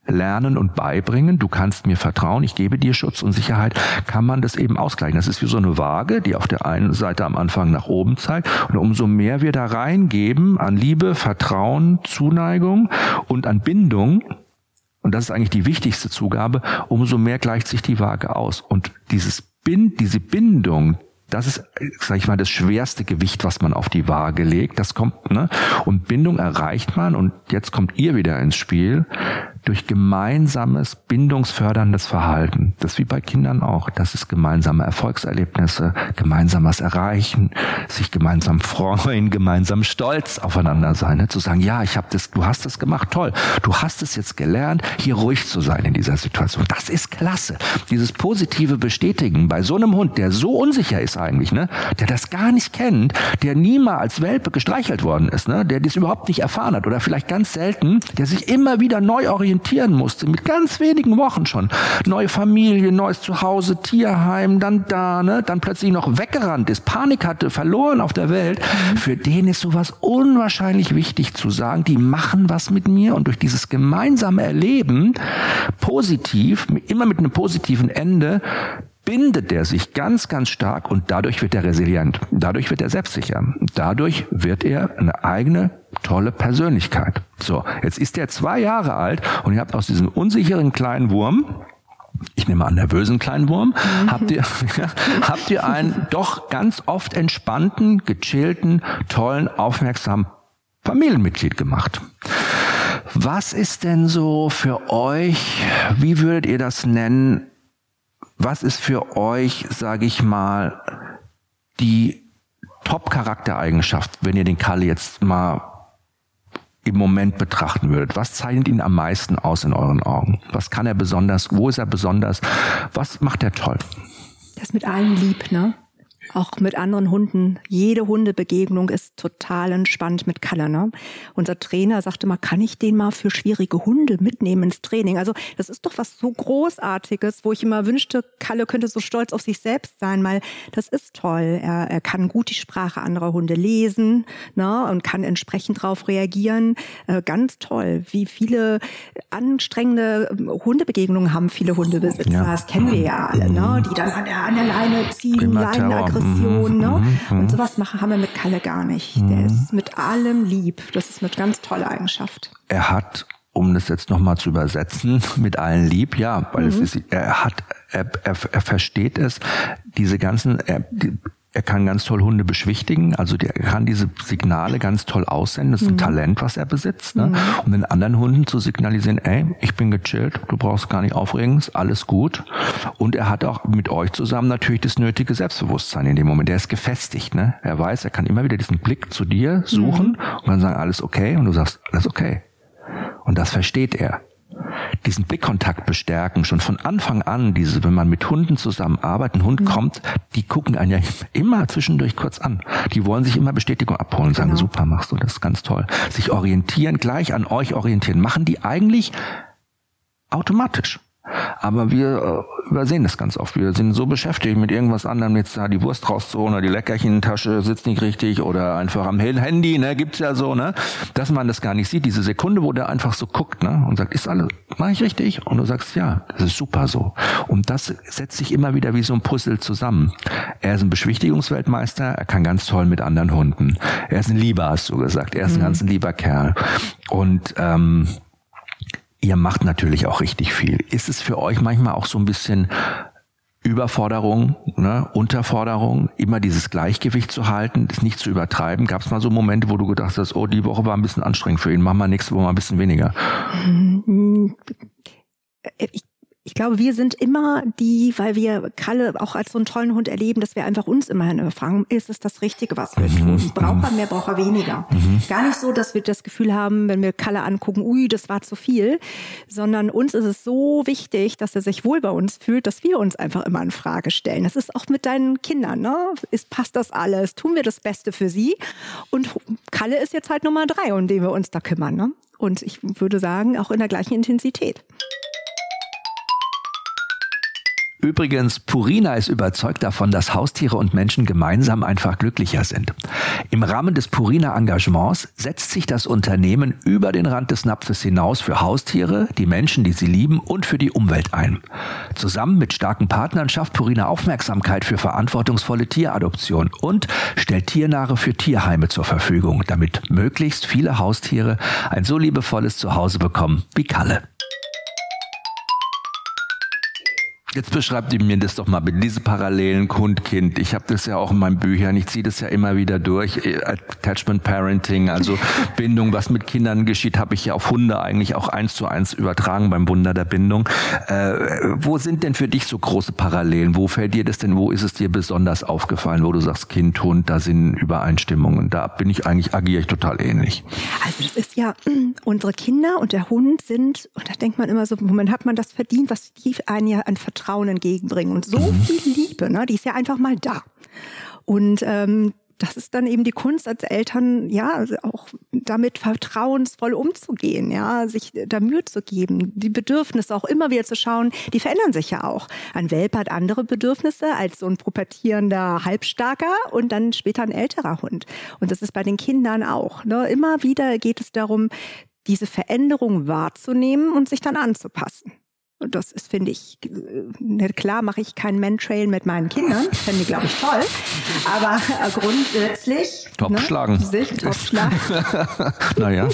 lernen und beibringen, du kannst mir vertrauen, ich gebe dir Schutz und Sicherheit, kann man das eben ausgleichen. Das ist wie so eine Waage, die auf der einen Seite am Anfang nach oben zeigt und umso mehr wir da reingeben an Liebe, Vertrauen, Zuneigung und an Bindung, und das ist eigentlich die wichtigste Zugabe, umso mehr gleicht sich die Waage aus. Und dieses Bind, diese Bindung, das ist, sag ich mal, das schwerste Gewicht, was man auf die Waage legt. Das kommt, ne? Und Bindung erreicht man, und jetzt kommt ihr wieder ins Spiel, durch gemeinsames, bindungsförderndes Verhalten. Das ist wie bei Kindern auch. Das ist gemeinsame Erfolgserlebnisse, gemeinsames Erreichen, sich gemeinsam freuen, gemeinsam stolz aufeinander sein. Ne? Zu sagen, ja, ich habe das, du hast das gemacht, toll. Du hast es jetzt gelernt, hier ruhig zu sein in dieser Situation. Das ist klasse. Dieses positive Bestätigen bei so einem Hund, der so unsicher ist eigentlich, ne? der das gar nicht kennt, der nie mal als Welpe gestreichelt worden ist, ne? der das überhaupt nicht erfahren hat oder vielleicht ganz selten, der sich immer wieder neu orientiert orientieren musste, mit ganz wenigen Wochen schon. Neue Familie, neues Zuhause, Tierheim, dann da, ne, dann plötzlich noch weggerannt ist, Panik hatte, verloren auf der Welt. Mhm. Für den ist sowas unwahrscheinlich wichtig zu sagen, die machen was mit mir und durch dieses gemeinsame Erleben, positiv, immer mit einem positiven Ende, bindet er sich ganz, ganz stark und dadurch wird er resilient. Dadurch wird er selbstsicher. Dadurch wird er eine eigene tolle Persönlichkeit. So, jetzt ist er zwei Jahre alt und ihr habt aus diesem unsicheren kleinen Wurm ich nehme an, nervösen kleinen Wurm, mhm. habt ihr, habt ihr einen doch ganz oft entspannten, gechillten, tollen, aufmerksamen Familienmitglied gemacht. Was ist denn so für euch, wie würdet ihr das nennen, was ist für euch, sage ich mal, die Top-Charaktereigenschaft, wenn ihr den Kalle jetzt mal im Moment betrachten würdet? Was zeichnet ihn am meisten aus in euren Augen? Was kann er besonders? Wo ist er besonders? Was macht er toll? Das mit allen lieb, ne? Auch mit anderen Hunden. Jede Hundebegegnung ist total entspannt mit Kalle. Ne? Unser Trainer sagte mal, kann ich den mal für schwierige Hunde mitnehmen ins Training? Also das ist doch was so Großartiges, wo ich immer wünschte, Kalle könnte so stolz auf sich selbst sein, weil das ist toll. Er, er kann gut die Sprache anderer Hunde lesen ne? und kann entsprechend darauf reagieren. Äh, ganz toll. Wie viele anstrengende Hundebegegnungen haben viele Hundebesitzer. Ja. Das kennen wir ja alle, ne? die dann an der, an der Leine ziehen, Leine Aggression, mhm, ne? Mhm, und mhm. sowas machen, haben wir mit Kalle gar nicht. Der ist mit allem lieb. Das ist eine ganz tolle Eigenschaft. Er hat um das jetzt nochmal zu übersetzen, mit allen lieb, ja, weil mhm. es ist, er hat, er, er, er versteht es, diese ganzen, er, die, er kann ganz toll Hunde beschwichtigen, also der kann diese Signale ganz toll aussenden. Das ist ein mhm. Talent, was er besitzt. Ne? Mhm. Um den anderen Hunden zu signalisieren, ey, ich bin gechillt, du brauchst gar nicht aufregen, ist alles gut. Und er hat auch mit euch zusammen natürlich das nötige Selbstbewusstsein in dem Moment. Der ist gefestigt. Ne? Er weiß, er kann immer wieder diesen Blick zu dir suchen mhm. und dann sagen, alles okay. Und du sagst, alles okay. Und das versteht er diesen Blickkontakt bestärken, schon von Anfang an, diese, wenn man mit Hunden zusammenarbeitet, ein Hund mhm. kommt, die gucken einen ja immer zwischendurch kurz an. Die wollen sich immer Bestätigung abholen, sagen, genau. super machst du, das ganz toll. Sich orientieren, gleich an euch orientieren, machen die eigentlich automatisch. Aber wir äh, übersehen das ganz oft. Wir sind so beschäftigt mit irgendwas anderem, jetzt da die Wurst rauszuholen oder die Leckerchen in der Tasche sitzt nicht richtig oder einfach am Handy, ne, gibt's ja so, ne, dass man das gar nicht sieht. Diese Sekunde, wo der einfach so guckt, ne, und sagt, ist alles, mach ich richtig? Und du sagst, ja, das ist super so. Und das setzt sich immer wieder wie so ein Puzzle zusammen. Er ist ein Beschwichtigungsweltmeister, er kann ganz toll mit anderen Hunden. Er ist ein Lieber, hast du gesagt. Er ist ein mhm. ganz lieber Kerl. Und ähm, Ihr macht natürlich auch richtig viel. Ist es für euch manchmal auch so ein bisschen Überforderung, ne, Unterforderung, immer dieses Gleichgewicht zu halten, das nicht zu übertreiben? Gab es mal so Momente, wo du gedacht hast, oh, die Woche war ein bisschen anstrengend für ihn, machen wir nächste Woche mal ein bisschen weniger? Mhm. Ich ich glaube, wir sind immer die, weil wir Kralle auch als so einen tollen Hund erleben, dass wir einfach uns immerhin fragen, ist es das Richtige, was wir mhm. tun? Braucht er mehr, braucht er weniger? Mhm. Gar nicht so, dass wir das Gefühl haben, wenn wir Kalle angucken, ui, das war zu viel, sondern uns ist es so wichtig, dass er sich wohl bei uns fühlt, dass wir uns einfach immer in Frage stellen. Das ist auch mit deinen Kindern, ne? Ist, passt das alles? Tun wir das Beste für sie? Und Kalle ist jetzt halt Nummer drei, um den wir uns da kümmern, ne? Und ich würde sagen, auch in der gleichen Intensität. Übrigens, Purina ist überzeugt davon, dass Haustiere und Menschen gemeinsam einfach glücklicher sind. Im Rahmen des Purina Engagements setzt sich das Unternehmen über den Rand des Napfes hinaus für Haustiere, die Menschen, die sie lieben und für die Umwelt ein. Zusammen mit starken Partnern schafft Purina Aufmerksamkeit für verantwortungsvolle Tieradoption und stellt Tiernare für Tierheime zur Verfügung, damit möglichst viele Haustiere ein so liebevolles Zuhause bekommen wie Kalle. Jetzt beschreibt ihr mir das doch mal mit diese Parallelen Kund-Kind. Ich habe das ja auch in meinen Büchern, ich ziehe das ja immer wieder durch. Attachment Parenting, also Bindung, was mit Kindern geschieht, habe ich ja auf Hunde eigentlich auch eins zu eins übertragen beim Wunder der Bindung. Äh, wo sind denn für dich so große Parallelen? Wo fällt dir das denn, wo ist es dir besonders aufgefallen, wo du sagst, Kind, Hund, da sind Übereinstimmungen. Da bin ich eigentlich, agiere ich total ähnlich. Also das ist ja, unsere Kinder und der Hund sind, und da denkt man immer so, Moment, hat man das verdient, was die einen ja an Vertrauen Vertrauen entgegenbringen und so mhm. viel Liebe, ne? Die ist ja einfach mal da. Und ähm, das ist dann eben die Kunst als Eltern, ja, auch damit vertrauensvoll umzugehen, ja, sich da Mühe zu geben, die Bedürfnisse auch immer wieder zu schauen, die verändern sich ja auch. Ein Welp hat andere Bedürfnisse als so ein pubertierender Halbstarker und dann später ein älterer Hund. Und das ist bei den Kindern auch. Ne? Immer wieder geht es darum, diese Veränderung wahrzunehmen und sich dann anzupassen. Und das ist, finde ich, äh, klar mache ich keinen Mentrail mit meinen Kindern. Fände ich, glaube ich, toll. Aber äh, grundsätzlich. Topschlagen. Ne, sich topschlagen. naja,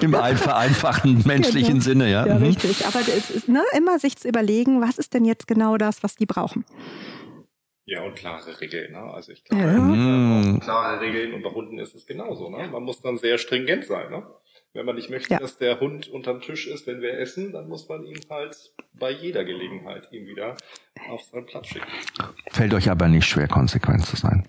im vereinfachten menschlichen genau. Sinne, ja. Ja, mhm. richtig. Aber es ist ne, immer sich zu überlegen, was ist denn jetzt genau das, was die brauchen. Ja, und klare Regeln. Ne? Also ich glaube, ja. Mhm. klare Regeln und bei Hunden ist es genauso. Ne? Man muss dann sehr stringent sein. Ne? Wenn man nicht möchte, ja. dass der Hund unterm Tisch ist, wenn wir essen, dann muss man ihn halt bei jeder Gelegenheit ihm wieder auf seinen Platz schicken. Fällt euch aber nicht schwer, konsequent zu sein.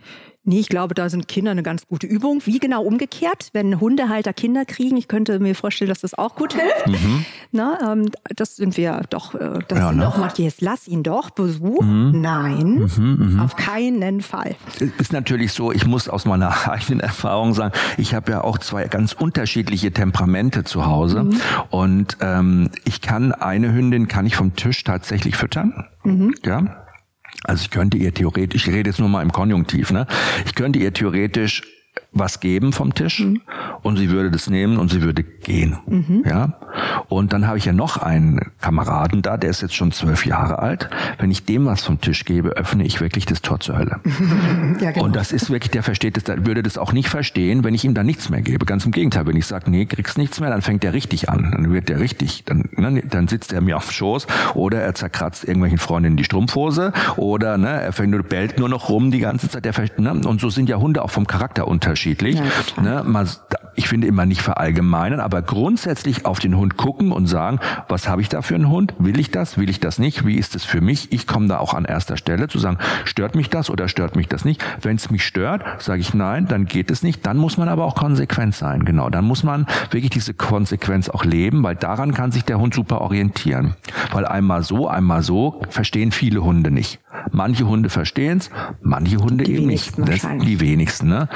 Nee, ich glaube, da sind Kinder eine ganz gute Übung. Wie genau umgekehrt, wenn Hundehalter Kinder kriegen, ich könnte mir vorstellen, dass das auch gut hilft. Mhm. Na, ähm, das sind wir doch, äh, das ja, sind ne? mal, jetzt lass ihn doch Besuch. Mhm. Nein, mhm, mhm, auf keinen Fall. Ist natürlich so, ich muss aus meiner eigenen Erfahrung sagen, ich habe ja auch zwei ganz unterschiedliche Temperamente zu Hause. Mhm. Und ähm, ich kann eine Hündin, kann ich vom Tisch tatsächlich füttern. Mhm. Ja, also ich könnte ihr theoretisch, ich rede jetzt nur mal im Konjunktiv, ne? Ich könnte ihr theoretisch was geben vom Tisch mhm. und sie würde das nehmen und sie würde gehen. Mhm. Ja. Und dann habe ich ja noch einen Kameraden da, der ist jetzt schon zwölf Jahre alt. Wenn ich dem was vom Tisch gebe, öffne ich wirklich das Tor zur Hölle. ja, genau. Und das ist wirklich, der versteht das, der würde das auch nicht verstehen, wenn ich ihm dann nichts mehr gebe. Ganz im Gegenteil, wenn ich sage, nee, kriegst nichts mehr, dann fängt der richtig an. Dann wird der richtig, dann, ne, dann sitzt er mir auf dem Schoß oder er zerkratzt irgendwelchen Freundinnen die Strumpfhose oder ne, er fängt nur, bellt nur noch rum die ganze Zeit. Der, ne, und so sind ja Hunde auch vom Charakter unterschiedlich. Ja, ne, mal, ich finde immer nicht verallgemeinern, aber grundsätzlich auf den Hund gucken und sagen, was habe ich da für einen Hund? Will ich das? Will ich das nicht? Wie ist es für mich? Ich komme da auch an erster Stelle zu sagen, stört mich das oder stört mich das nicht? Wenn es mich stört, sage ich nein, dann geht es nicht. Dann muss man aber auch konsequent sein. Genau, dann muss man wirklich diese Konsequenz auch leben, weil daran kann sich der Hund super orientieren. Weil einmal so, einmal so verstehen viele Hunde nicht. Manche Hunde verstehen es, manche Hunde die eben nicht. Das, die wenigsten. Ne?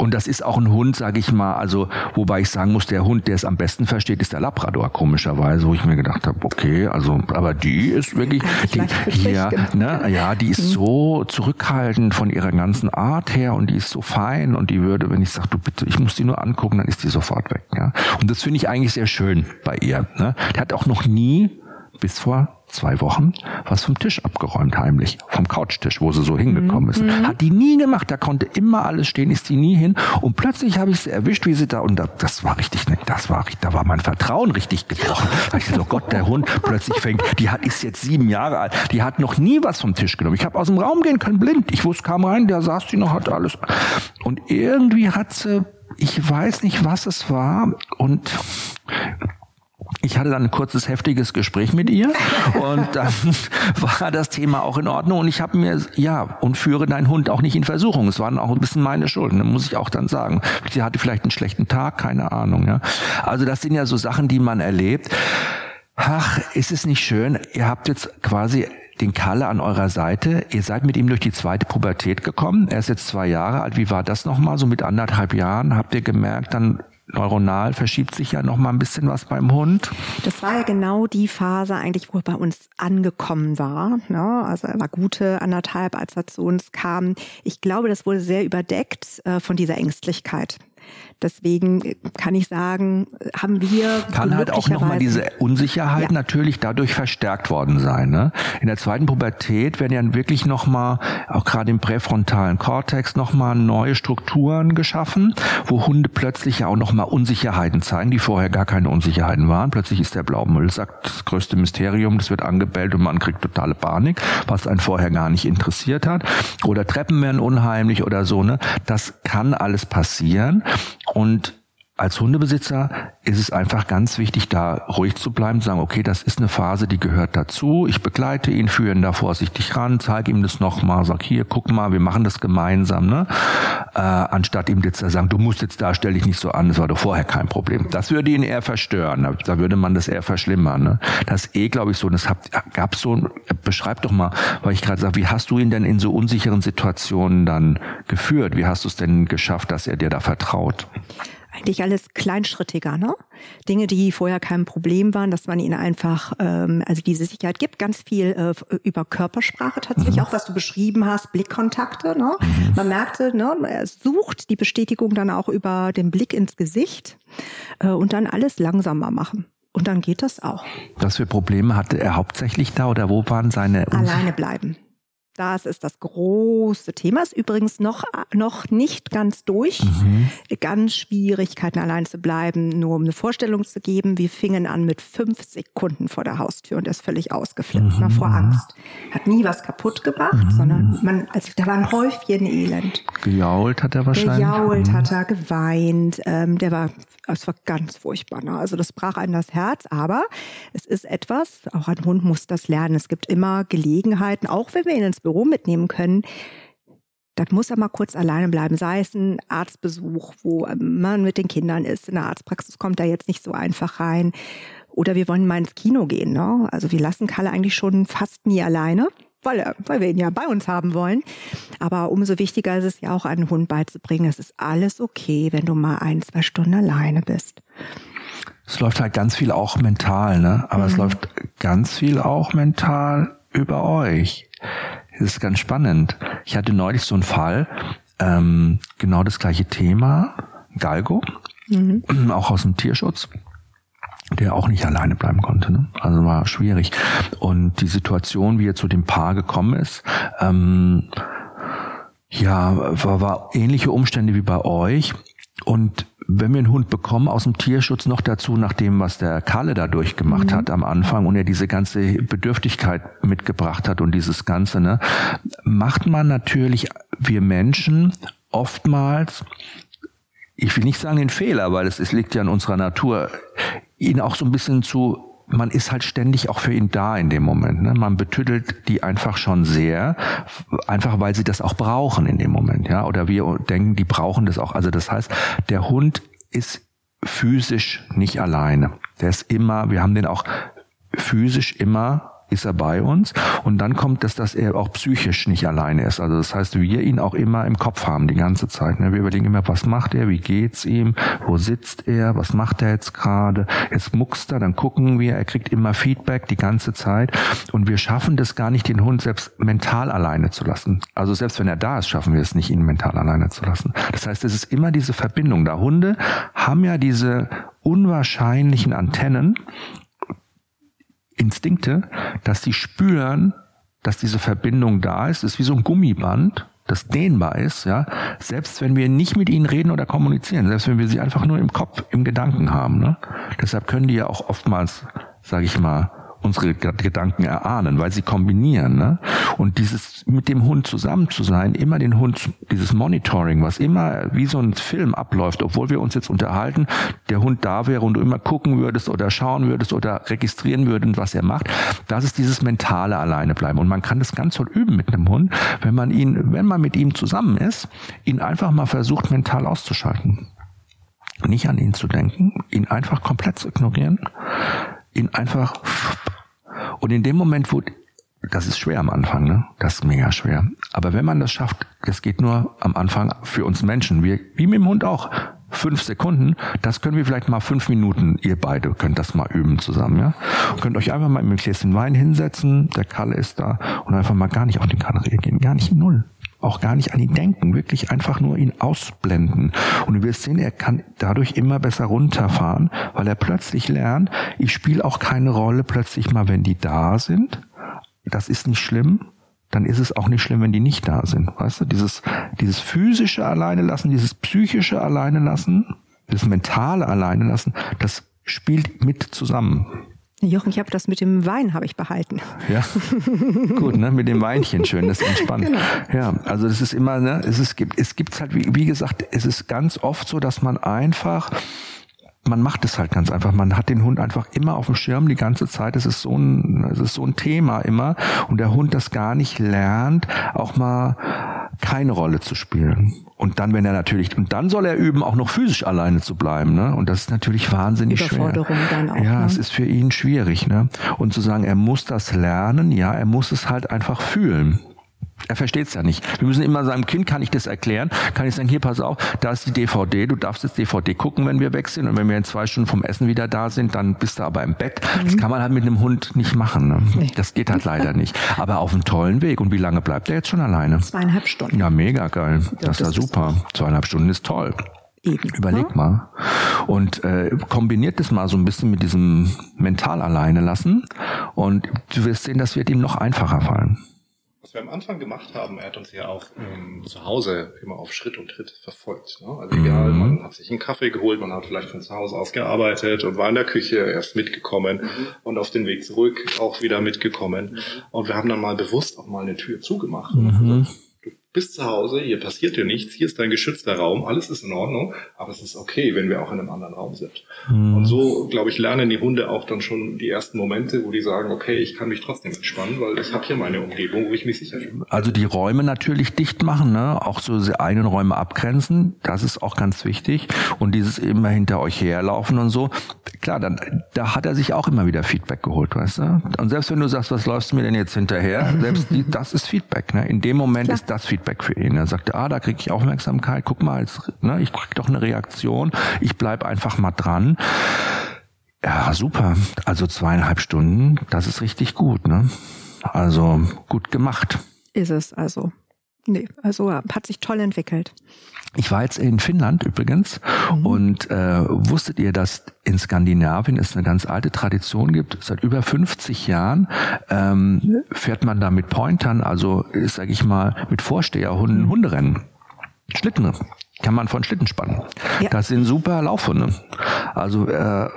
Und das ist auch ein Hund, sage ich mal, also wobei ich sagen muss, der Hund, der es am besten versteht, ist der Labrador, komischerweise, wo ich mir gedacht habe, okay, also, aber die ist wirklich, die, ja, ne, ja, die ist mhm. so zurückhaltend von ihrer ganzen Art her und die ist so fein und die würde, wenn ich sage, du bitte, ich muss die nur angucken, dann ist die sofort weg. Ja? Und das finde ich eigentlich sehr schön bei ihr. Ne? Der hat auch noch nie bis vor zwei Wochen was vom Tisch abgeräumt heimlich, vom Couchtisch, wo sie so hingekommen ist. Mhm. Hat die nie gemacht, da konnte immer alles stehen, ist die nie hin und plötzlich habe ich sie erwischt, wie sie da und da, das war richtig, das war da war mein Vertrauen richtig gebrochen. Da ich dachte, oh Gott, der Hund plötzlich fängt, die hat ist jetzt sieben Jahre alt, die hat noch nie was vom Tisch genommen. Ich habe aus dem Raum gehen können, blind. Ich wusste, kam rein, der saß die noch, hatte alles und irgendwie hat sie ich weiß nicht, was es war und ich hatte dann ein kurzes, heftiges Gespräch mit ihr und dann war das Thema auch in Ordnung und ich habe mir, ja, und führe deinen Hund auch nicht in Versuchung. Es waren auch ein bisschen meine Schulden, muss ich auch dann sagen. Sie hatte vielleicht einen schlechten Tag, keine Ahnung. Ja. Also das sind ja so Sachen, die man erlebt. Ach, ist es nicht schön? Ihr habt jetzt quasi den Kalle an eurer Seite. Ihr seid mit ihm durch die zweite Pubertät gekommen. Er ist jetzt zwei Jahre alt. Wie war das nochmal? So mit anderthalb Jahren habt ihr gemerkt, dann neuronal verschiebt sich ja noch mal ein bisschen was beim Hund. Das war ja genau die Phase eigentlich, wo er bei uns angekommen war. Ne? Also er war gute anderthalb, als er zu uns kam. Ich glaube, das wurde sehr überdeckt äh, von dieser Ängstlichkeit. Deswegen kann ich sagen, haben wir kann halt auch nochmal diese Unsicherheit ja. natürlich dadurch verstärkt worden sein. Ne? In der zweiten Pubertät werden ja wirklich nochmal, auch gerade im präfrontalen Kortex, nochmal neue Strukturen geschaffen, wo Hunde plötzlich ja auch nochmal Unsicherheiten zeigen, die vorher gar keine Unsicherheiten waren. Plötzlich ist der Blaumüllsack das größte Mysterium, das wird angebellt und man kriegt totale Panik, was einen vorher gar nicht interessiert hat. Oder Treppen werden unheimlich oder so. Ne? Das kann alles passieren. Und als Hundebesitzer ist es einfach ganz wichtig, da ruhig zu bleiben, zu sagen, okay, das ist eine Phase, die gehört dazu. Ich begleite ihn, führe ihn da vorsichtig ran, zeige ihm das nochmal, sag hier, guck mal, wir machen das gemeinsam, ne? Äh, anstatt ihm jetzt zu sagen, du musst jetzt da, stell dich nicht so an, das war doch vorher kein Problem. Das würde ihn eher verstören, da würde man das eher verschlimmern. Ne? Das ist eh, glaube ich, so, das habt, gab's so, beschreib doch mal, weil ich gerade sage, wie hast du ihn denn in so unsicheren Situationen dann geführt? Wie hast du es denn geschafft, dass er dir da vertraut? Eigentlich alles kleinschrittiger, ne? Dinge, die vorher kein Problem waren, dass man ihnen einfach, ähm, also diese Sicherheit gibt, ganz viel äh, über Körpersprache tatsächlich, mhm. auch was du beschrieben hast, Blickkontakte, ne? Mhm. Man merkte, ne, er sucht die Bestätigung dann auch über den Blick ins Gesicht äh, und dann alles langsamer machen. Und dann geht das auch. Was für Probleme hatte er hauptsächlich da oder wo waren seine? Alleine bleiben. Das ist das große Thema. Ist übrigens noch, noch nicht ganz durch. Mhm. Ganz Schwierigkeiten allein zu bleiben. Nur um eine Vorstellung zu geben, wir fingen an mit fünf Sekunden vor der Haustür und er ist völlig ausgeflippt mhm. vor Angst. Hat nie was kaputt gemacht, mhm. sondern man, also da war ein Häufchen Elend. Gejault hat er wahrscheinlich. Gejault mhm. hat er, geweint. Ähm, der war, es war ganz furchtbar. Ne? Also das brach einem das Herz. Aber es ist etwas, auch ein Hund muss das lernen. Es gibt immer Gelegenheiten, auch wenn wir ihn ins Büro mitnehmen können, das muss er mal kurz alleine bleiben. Sei es ein Arztbesuch, wo man mit den Kindern ist. In der Arztpraxis kommt er jetzt nicht so einfach rein. Oder wir wollen mal ins Kino gehen. Ne? Also wir lassen Kalle eigentlich schon fast nie alleine, weil, er, weil wir ihn ja bei uns haben wollen. Aber umso wichtiger ist es ja auch, einen Hund beizubringen. Es ist alles okay, wenn du mal ein, zwei Stunden alleine bist. Es läuft halt ganz viel auch mental, ne? Aber mhm. es läuft ganz viel auch mental über euch. Das ist ganz spannend. Ich hatte neulich so einen Fall, ähm, genau das gleiche Thema. Galgo, mhm. auch aus dem Tierschutz der auch nicht alleine bleiben konnte. Ne? Also war schwierig. Und die Situation, wie er zu dem Paar gekommen ist, ähm, ja, war, war ähnliche Umstände wie bei euch. Und wenn wir einen Hund bekommen aus dem Tierschutz noch dazu, nach dem, was der Kalle da durchgemacht mhm. hat am Anfang und er diese ganze Bedürftigkeit mitgebracht hat und dieses Ganze, ne, macht man natürlich, wir Menschen oftmals, ich will nicht sagen den Fehler, weil es, es liegt ja in unserer Natur, ihn auch so ein bisschen zu man ist halt ständig auch für ihn da in dem Moment. Ne? Man betüttelt die einfach schon sehr, einfach weil sie das auch brauchen in dem Moment, ja. Oder wir denken, die brauchen das auch. Also das heißt, der Hund ist physisch nicht alleine. Der ist immer, wir haben den auch physisch immer ist er bei uns. Und dann kommt es, dass er auch psychisch nicht alleine ist. Also das heißt, wir ihn auch immer im Kopf haben die ganze Zeit. Ne? Wir überlegen immer, was macht er, wie geht's ihm, wo sitzt er, was macht er jetzt gerade. Jetzt muckst er, dann gucken wir, er kriegt immer Feedback die ganze Zeit. Und wir schaffen das gar nicht, den Hund selbst mental alleine zu lassen. Also selbst wenn er da ist, schaffen wir es nicht, ihn mental alleine zu lassen. Das heißt, es ist immer diese Verbindung da. Hunde haben ja diese unwahrscheinlichen Antennen, Instinkte, dass sie spüren, dass diese Verbindung da ist. Es ist wie so ein Gummiband, das dehnbar ist, ja. Selbst wenn wir nicht mit ihnen reden oder kommunizieren, selbst wenn wir sie einfach nur im Kopf, im Gedanken haben, ne. Deshalb können die ja auch oftmals, sage ich mal, unsere Gedanken erahnen, weil sie kombinieren. Ne? Und dieses mit dem Hund zusammen zu sein, immer den Hund, dieses Monitoring, was immer wie so ein Film abläuft, obwohl wir uns jetzt unterhalten, der Hund da wäre und du immer gucken würdest oder schauen würdest oder registrieren würdest, was er macht, das ist dieses mentale alleine bleiben. Und man kann das ganz toll üben mit einem Hund, wenn man ihn, wenn man mit ihm zusammen ist, ihn einfach mal versucht, mental auszuschalten. Nicht an ihn zu denken, ihn einfach komplett zu ignorieren, ihn einfach und in dem Moment, wo das ist schwer am Anfang, ne? Das ist mega schwer. Aber wenn man das schafft, das geht nur am Anfang für uns Menschen, wir, wie mit dem Hund auch, fünf Sekunden, das können wir vielleicht mal fünf Minuten, ihr beide könnt das mal üben zusammen, ja? Und könnt euch einfach mal mit einem Gläschen Wein hinsetzen, der Kalle ist da und einfach mal gar nicht auf den Kalle reagieren, gar nicht null auch gar nicht an ihn denken, wirklich einfach nur ihn ausblenden. Und du wirst sehen, er kann dadurch immer besser runterfahren, weil er plötzlich lernt, ich spiele auch keine Rolle plötzlich mal, wenn die da sind. Das ist nicht schlimm. Dann ist es auch nicht schlimm, wenn die nicht da sind. Weißt du, dieses, dieses physische alleine lassen, dieses psychische alleine lassen, das mentale alleine lassen, das spielt mit zusammen. Jochen, ich habe das mit dem Wein habe ich behalten. Ja, gut, ne, mit dem Weinchen schön, das ist entspannt. Genau. Ja, also das ist immer, ne, es ist, es gibt halt, wie, wie gesagt, es ist ganz oft so, dass man einfach man macht es halt ganz einfach. Man hat den Hund einfach immer auf dem Schirm die ganze Zeit. Es ist so ein, es ist so ein Thema immer. Und der Hund das gar nicht lernt, auch mal keine Rolle zu spielen. Und dann, wenn er natürlich, und dann soll er üben, auch noch physisch alleine zu bleiben, ne? Und das ist natürlich wahnsinnig schwer. Dann auch, ja, ne? es ist für ihn schwierig, ne? Und zu sagen, er muss das lernen, ja, er muss es halt einfach fühlen. Er versteht es ja nicht. Wir müssen immer seinem Kind, kann ich das erklären? Kann ich sagen, hier, pass auf, da ist die DVD, du darfst jetzt DVD gucken, wenn wir weg sind. Und wenn wir in zwei Stunden vom Essen wieder da sind, dann bist du aber im Bett. Mhm. Das kann man halt mit einem Hund nicht machen. Ne? Nee. Das geht halt leider nicht. Aber auf einem tollen Weg. Und wie lange bleibt er jetzt schon alleine? Zweieinhalb Stunden. Ja, mega geil. Ja, das, das war super. Zweieinhalb Stunden ist toll. Eben. Überleg ja. mal. Und äh, kombiniert das mal so ein bisschen mit diesem mental alleine lassen. Und du wirst sehen, das wird ihm noch einfacher fallen was wir am Anfang gemacht haben, er hat uns ja auch ähm, zu Hause immer auf Schritt und Tritt verfolgt. Ne? Also egal, mhm. man hat sich einen Kaffee geholt, man hat vielleicht von zu Hause aus gearbeitet und war in der Küche erst mitgekommen mhm. und auf den Weg zurück auch wieder mitgekommen. Mhm. Und wir haben dann mal bewusst auch mal eine Tür zugemacht. Mhm bist zu Hause, hier passiert dir nichts, hier ist dein geschützter Raum, alles ist in Ordnung, aber es ist okay, wenn wir auch in einem anderen Raum sind. Mhm. Und so, glaube ich, lernen die Hunde auch dann schon die ersten Momente, wo die sagen, okay, ich kann mich trotzdem entspannen, weil ich habe hier meine Umgebung, wo ich mich sicher fühle. Also die Räume natürlich dicht machen, ne? auch so die eigenen Räume abgrenzen, das ist auch ganz wichtig. Und dieses immer hinter euch herlaufen und so, klar, dann da hat er sich auch immer wieder Feedback geholt, weißt du? Und selbst wenn du sagst, was läufst du mir denn jetzt hinterher, selbst die, das ist Feedback. Ne? In dem Moment klar. ist das Feedback. Feedback für ihn. Er sagte, ah, da kriege ich Aufmerksamkeit, guck mal, als, ne, ich krieg doch eine Reaktion, ich bleib einfach mal dran. Ja, super. Also zweieinhalb Stunden, das ist richtig gut, ne? Also gut gemacht. Ist es also. Nee, also hat sich toll entwickelt. Ich war jetzt in Finnland übrigens mhm. und äh, wusstet ihr, dass in Skandinavien es eine ganz alte Tradition gibt? Seit über 50 Jahren ähm, fährt man da mit Pointern, also sage ich mal mit Vorsteherhunden Hunderennen. Schlitten kann man von Schlitten spannen. Ja. Das sind super Laufhunde. Also äh,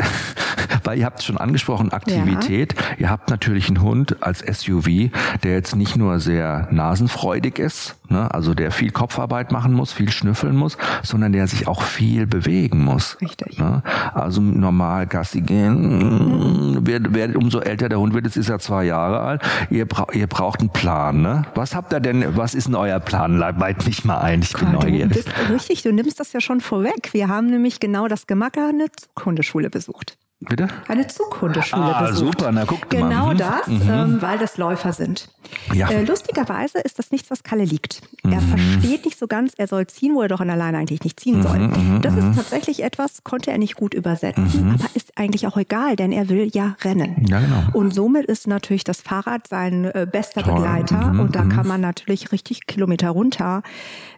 weil ihr habt es schon angesprochen, Aktivität. Ja. Ihr habt natürlich einen Hund als SUV, der jetzt nicht nur sehr nasenfreudig ist, ne, also der viel Kopfarbeit machen muss, viel schnüffeln muss, sondern der sich auch viel bewegen muss. Richtig. Ne? Also normal Gassi gehen, mm, wird, wird, umso älter der Hund wird, jetzt ist er zwei Jahre alt, ihr, bra ihr braucht einen Plan. Ne? Was habt ihr denn, was ist denn euer Plan? Leit mich mal ein, ich bin Gott, neugierig. Du bist richtig, du nimmst das ja schon vorweg. Wir haben nämlich genau das gemacht, eine Hundeschule besucht sucht. Bitte? Eine Zughundeschule ah, besucht. super, na genau mal. Genau das, mhm. ähm, weil das Läufer sind. Ja. Äh, lustigerweise ist das nichts, was Kalle liegt. Mhm. Er versteht nicht so ganz, er soll ziehen, wo er doch in alleine eigentlich nicht ziehen mhm, soll. Mhm, das ist mhm. tatsächlich etwas, konnte er nicht gut übersetzen, mhm. aber ist eigentlich auch egal, denn er will ja rennen. Ja, genau. Und somit ist natürlich das Fahrrad sein äh, bester Toll. Begleiter und da kann man natürlich richtig Kilometer runter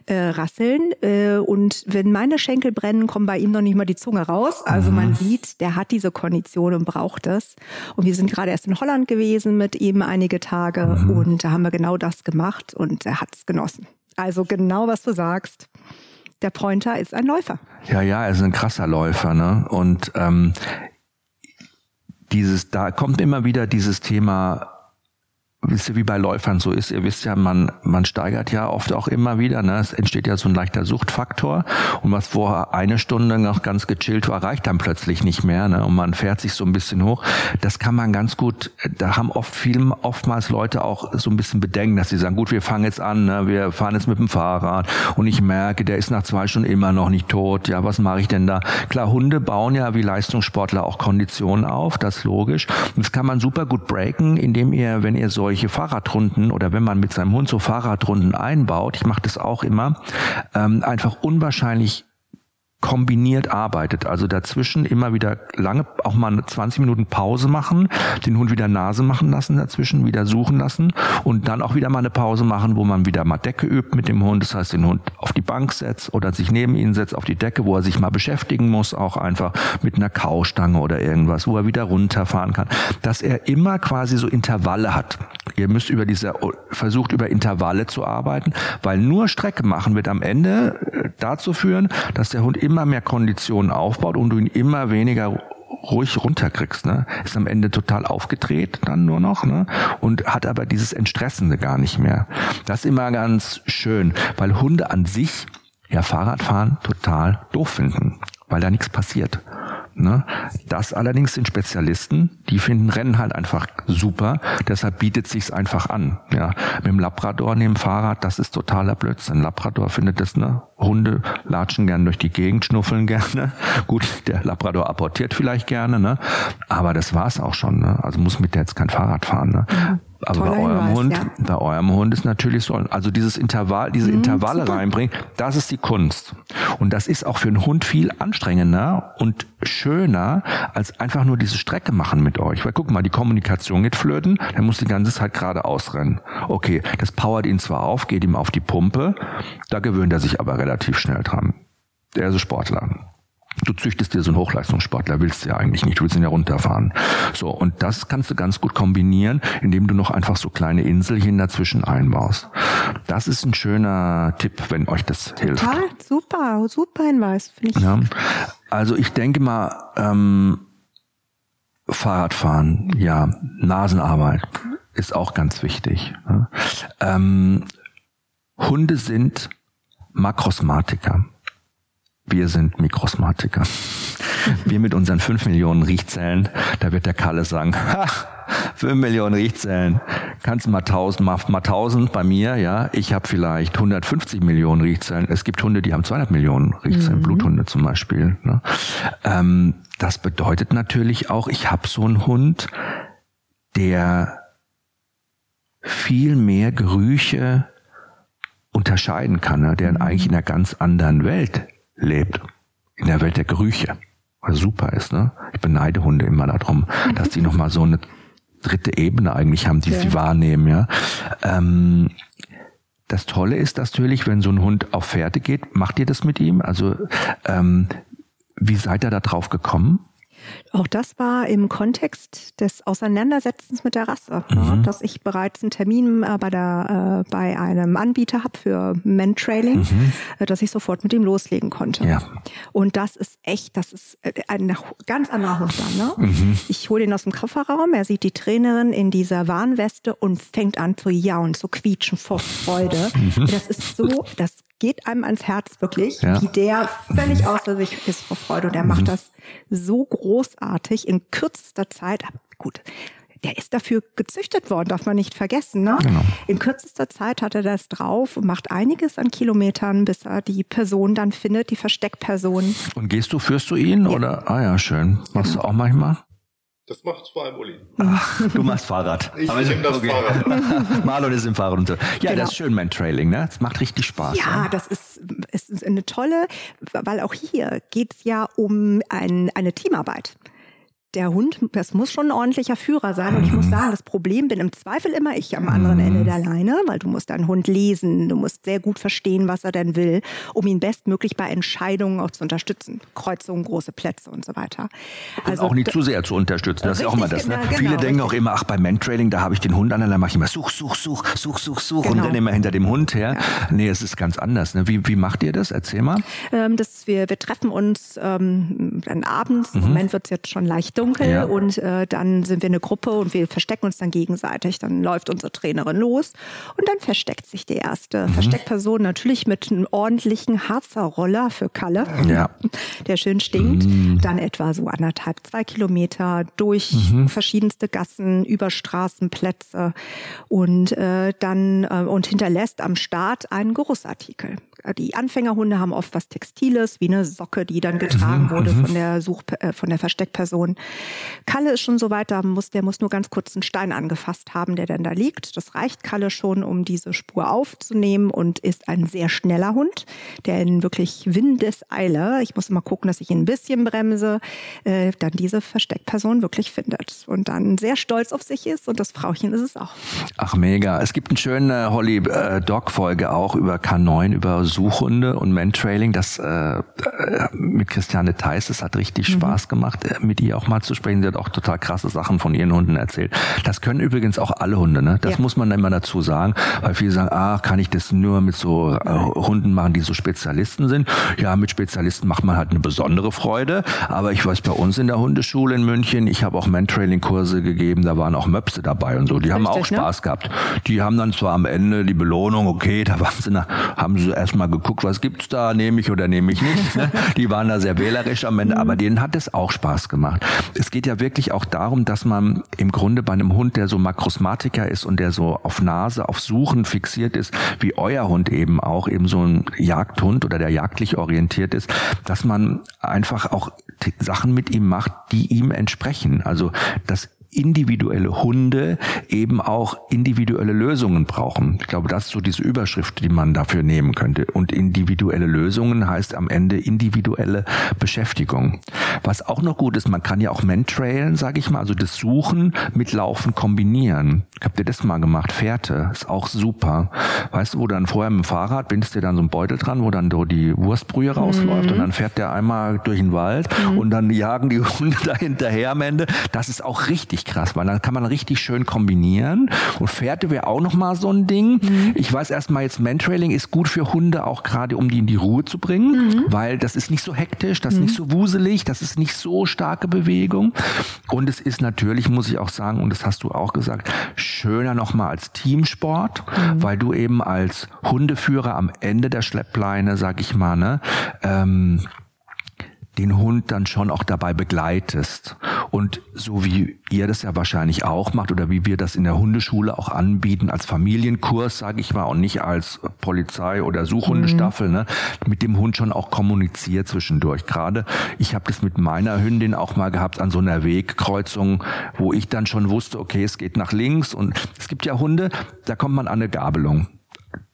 äh, rasseln. Äh, und wenn meine Schenkel brennen, kommt bei ihm noch nicht mal die Zunge raus. Also mhm. man sieht, der hat diese Kondition und braucht es. Und wir sind gerade erst in Holland gewesen mit ihm einige Tage mhm. und da haben wir genau das gemacht und er hat es genossen. Also genau, was du sagst. Der Pointer ist ein Läufer. Ja, ja, er ist ein krasser Läufer, ne? Und ähm, dieses, da kommt immer wieder dieses Thema wisst ihr, wie bei Läufern so ist. Ihr wisst ja, man, man steigert ja oft auch immer wieder. Ne? Es entsteht ja so ein leichter Suchtfaktor. Und was vorher eine Stunde noch ganz gechillt war, reicht dann plötzlich nicht mehr. Ne? Und man fährt sich so ein bisschen hoch. Das kann man ganz gut, da haben oft viel, oftmals Leute auch so ein bisschen Bedenken, dass sie sagen, gut, wir fangen jetzt an, ne? wir fahren jetzt mit dem Fahrrad und ich merke, der ist nach zwei Stunden immer noch nicht tot. Ja, was mache ich denn da? Klar, Hunde bauen ja wie Leistungssportler auch Konditionen auf, das ist logisch. Und das kann man super gut breaken, indem ihr, wenn ihr solche solche Fahrradrunden oder wenn man mit seinem Hund so Fahrradrunden einbaut, ich mache das auch immer, ähm, einfach unwahrscheinlich kombiniert arbeitet. Also dazwischen immer wieder lange, auch mal 20 Minuten Pause machen, den Hund wieder Nase machen lassen dazwischen, wieder suchen lassen und dann auch wieder mal eine Pause machen, wo man wieder mal Decke übt mit dem Hund. Das heißt, den Hund auf die Bank setzt oder sich neben ihn setzt auf die Decke, wo er sich mal beschäftigen muss, auch einfach mit einer Kaustange oder irgendwas, wo er wieder runterfahren kann. Dass er immer quasi so Intervalle hat. Ihr müsst über diese, versucht über Intervalle zu arbeiten, weil nur Strecke machen wird am Ende äh, dazu führen, dass der Hund immer immer mehr Konditionen aufbaut und du ihn immer weniger ruhig runterkriegst, ne? Ist am Ende total aufgedreht dann nur noch, ne? Und hat aber dieses Entstressende gar nicht mehr. Das ist immer ganz schön, weil Hunde an sich ja Fahrradfahren total doof finden, weil da nichts passiert. Ne? Das allerdings sind Spezialisten, die finden Rennen halt einfach super, deshalb bietet sich's einfach an. Ja, mit dem Labrador neben Fahrrad, das ist totaler Blödsinn. Labrador findet das, ne? Hunde latschen gern durch die Gegend, schnuffeln gerne. Gut, der Labrador apportiert vielleicht gerne, ne? Aber das war's auch schon. Ne? Also muss mit der jetzt kein Fahrrad fahren. Ne? Mhm. Aber bei eurem Hinweis, Hund, ja. bei eurem Hund ist natürlich so, also dieses Intervall, diese mhm, Intervalle super. reinbringen, das ist die Kunst. Und das ist auch für einen Hund viel anstrengender und schöner, als einfach nur diese Strecke machen mit euch. Weil guck mal, die Kommunikation geht flöten, der muss die ganze Zeit gerade ausrennen. Okay, das powert ihn zwar auf, geht ihm auf die Pumpe, da gewöhnt er sich aber relativ schnell dran. Der ist Sportler. Du züchtest dir so einen Hochleistungssportler, willst du ja eigentlich nicht, du willst ihn ja runterfahren. So, und das kannst du ganz gut kombinieren, indem du noch einfach so kleine Inselchen dazwischen einbaust. Das ist ein schöner Tipp, wenn euch das hilft. Total, super, super Hinweis, finde ich. Ja, also ich denke mal, ähm, Fahrradfahren, ja, Nasenarbeit ist auch ganz wichtig. Ähm, Hunde sind Makrosmatiker. Wir sind Mikrosmatiker. Wir mit unseren fünf Millionen Riechzellen, da wird der Kalle sagen, ha, fünf Millionen Riechzellen, kannst du mal tausend, mal, mal tausend bei mir, ja. Ich habe vielleicht 150 Millionen Riechzellen. Es gibt Hunde, die haben 200 Millionen Riechzellen, mhm. Bluthunde zum Beispiel. Ne? Ähm, das bedeutet natürlich auch, ich habe so einen Hund, der viel mehr Gerüche unterscheiden kann, ne? der eigentlich in einer ganz anderen Welt lebt. In der Welt der Gerüche. Was super ist, ne? Ich beneide Hunde immer darum, dass die nochmal so eine dritte Ebene eigentlich haben, die ja. sie wahrnehmen, ja. Ähm, das Tolle ist natürlich, wenn so ein Hund auf Pferde geht, macht ihr das mit ihm? Also ähm, wie seid ihr da drauf gekommen? Auch das war im Kontext des Auseinandersetzens mit der Rasse, mhm. ne, dass ich bereits einen Termin äh, bei, der, äh, bei einem Anbieter habe für Mentrailing, mhm. äh, dass ich sofort mit ihm loslegen konnte. Ja. Und das ist echt, das ist äh, ein ganz anderer Hund dann. Ne? Mhm. Ich hole ihn aus dem Kofferraum, er sieht die Trainerin in dieser Warnweste und fängt an zu jaulen, zu quietschen vor Freude. Mhm. Das ist so, das geht einem ans Herz wirklich, ja. wie der völlig außer sich ist vor Freude. Und er macht mhm. das so großartig in kürzester Zeit. Aber gut, der ist dafür gezüchtet worden, darf man nicht vergessen. Ne? Genau. In kürzester Zeit hat er das drauf und macht einiges an Kilometern, bis er die Person dann findet, die Versteckperson. Und gehst du, führst du ihn? Ja. Oder? Ah ja, schön. Machst genau. du auch manchmal? Das macht vor allem Uli. Ach, du machst Fahrrad. Ich Aber nehme das okay. Fahrrad. Marlon ist im Fahrrad unter. Ja, genau. das ist schön, mein Trailing, ne? Das macht richtig Spaß. Ja, ne? das ist, ist eine tolle, weil auch hier geht's ja um ein, eine Teamarbeit der Hund, das muss schon ein ordentlicher Führer sein. Und ich muss sagen, das Problem bin im Zweifel immer ich am anderen Ende mhm. der Leine, weil du musst deinen Hund lesen, du musst sehr gut verstehen, was er denn will, um ihn bestmöglich bei Entscheidungen auch zu unterstützen. Kreuzungen, große Plätze und so weiter. Also und auch nicht zu sehr zu unterstützen. Das richtig, ist ja auch immer das. Ne? Genau, Viele denken richtig. auch immer, ach, beim Mentrailing, da habe ich den Hund an, dann mache ich immer such, such, such, such, such, such genau. und dann immer hinter dem Hund her. Ja. Nee, es ist ganz anders. Ne? Wie, wie macht ihr das? Erzähl mal. Ähm, das, wir, wir treffen uns ähm, dann abends. Mhm. Im Moment wird es jetzt schon leicht dunkel ja. und äh, dann sind wir eine Gruppe und wir verstecken uns dann gegenseitig. Dann läuft unsere Trainerin los und dann versteckt sich die erste mhm. Versteckperson natürlich mit einem ordentlichen Harzer Roller für Kalle, ja. der schön stinkt. Mhm. Dann etwa so anderthalb, zwei Kilometer durch mhm. verschiedenste Gassen, über Straßenplätze und äh, dann äh, und hinterlässt am Start einen Geruchsartikel die Anfängerhunde haben oft was Textiles, wie eine Socke, die dann getragen mhm, wurde mhm. von der Such, äh, von der Versteckperson. Kalle ist schon so weit, da muss, der muss nur ganz kurz einen Stein angefasst haben, der dann da liegt. Das reicht Kalle schon, um diese Spur aufzunehmen und ist ein sehr schneller Hund, der in wirklich Windeseile, ich muss immer gucken, dass ich ihn ein bisschen bremse, äh, dann diese Versteckperson wirklich findet und dann sehr stolz auf sich ist und das Frauchen ist es auch. Ach mega. Es gibt eine schöne Holly äh, Dog Folge auch über K9, über Suchhunde und Mentrailing, das äh, äh, mit Christiane Theis, das hat richtig mhm. Spaß gemacht, äh, mit ihr auch mal zu sprechen. Sie hat auch total krasse Sachen von ihren Hunden erzählt. Das können übrigens auch alle Hunde, ne? Das ja. muss man immer dazu sagen, weil viele sagen, ah, kann ich das nur mit so äh, Hunden machen, die so Spezialisten sind? Ja, mit Spezialisten macht man halt eine besondere Freude. Aber ich weiß, bei uns in der Hundeschule in München, ich habe auch Mentrailing-Kurse gegeben, da waren auch Möpse dabei und so. Die haben auch ne? Spaß ne? gehabt. Die haben dann zwar am Ende die Belohnung, okay, da waren sie nach, haben sie erstmal mal geguckt, was gibt's da, nehme ich oder nehme ich nicht. Ne? Die waren da sehr wählerisch am Ende, aber denen hat es auch Spaß gemacht. Es geht ja wirklich auch darum, dass man im Grunde bei einem Hund, der so Makrosmatiker ist und der so auf Nase, auf Suchen fixiert ist, wie euer Hund eben auch, eben so ein Jagdhund oder der jagdlich orientiert ist, dass man einfach auch Sachen mit ihm macht, die ihm entsprechen. Also das individuelle Hunde eben auch individuelle Lösungen brauchen. Ich glaube, das ist so diese Überschrift, die man dafür nehmen könnte. Und individuelle Lösungen heißt am Ende individuelle Beschäftigung. Was auch noch gut ist, man kann ja auch Mentrailen, sage ich mal, also das Suchen mit Laufen kombinieren. Habt ihr das mal gemacht? Fährte ist auch super. Weißt du, wo dann vorher mit dem Fahrrad bindest du dann so ein Beutel dran, wo dann so die Wurstbrühe rausläuft mhm. und dann fährt der einmal durch den Wald mhm. und dann jagen die Hunde da hinterher am Ende. Das ist auch richtig richtig krass, weil dann kann man richtig schön kombinieren. Und Fährte wäre auch noch mal so ein Ding. Mhm. Ich weiß erstmal jetzt, Mantrailing ist gut für Hunde, auch gerade um die in die Ruhe zu bringen, mhm. weil das ist nicht so hektisch, das ist nicht mhm. so wuselig, das ist nicht so starke Bewegung. Und es ist natürlich, muss ich auch sagen, und das hast du auch gesagt, schöner noch mal als Teamsport, mhm. weil du eben als Hundeführer am Ende der Schleppleine, sag ich mal, ne, ähm, den Hund dann schon auch dabei begleitest. Und so wie ihr das ja wahrscheinlich auch macht oder wie wir das in der Hundeschule auch anbieten als Familienkurs, sage ich mal, und nicht als Polizei oder Suchhundestaffel, mhm. ne, mit dem Hund schon auch kommuniziert zwischendurch. Gerade ich habe das mit meiner Hündin auch mal gehabt an so einer Wegkreuzung, wo ich dann schon wusste, okay, es geht nach links und es gibt ja Hunde, da kommt man an eine Gabelung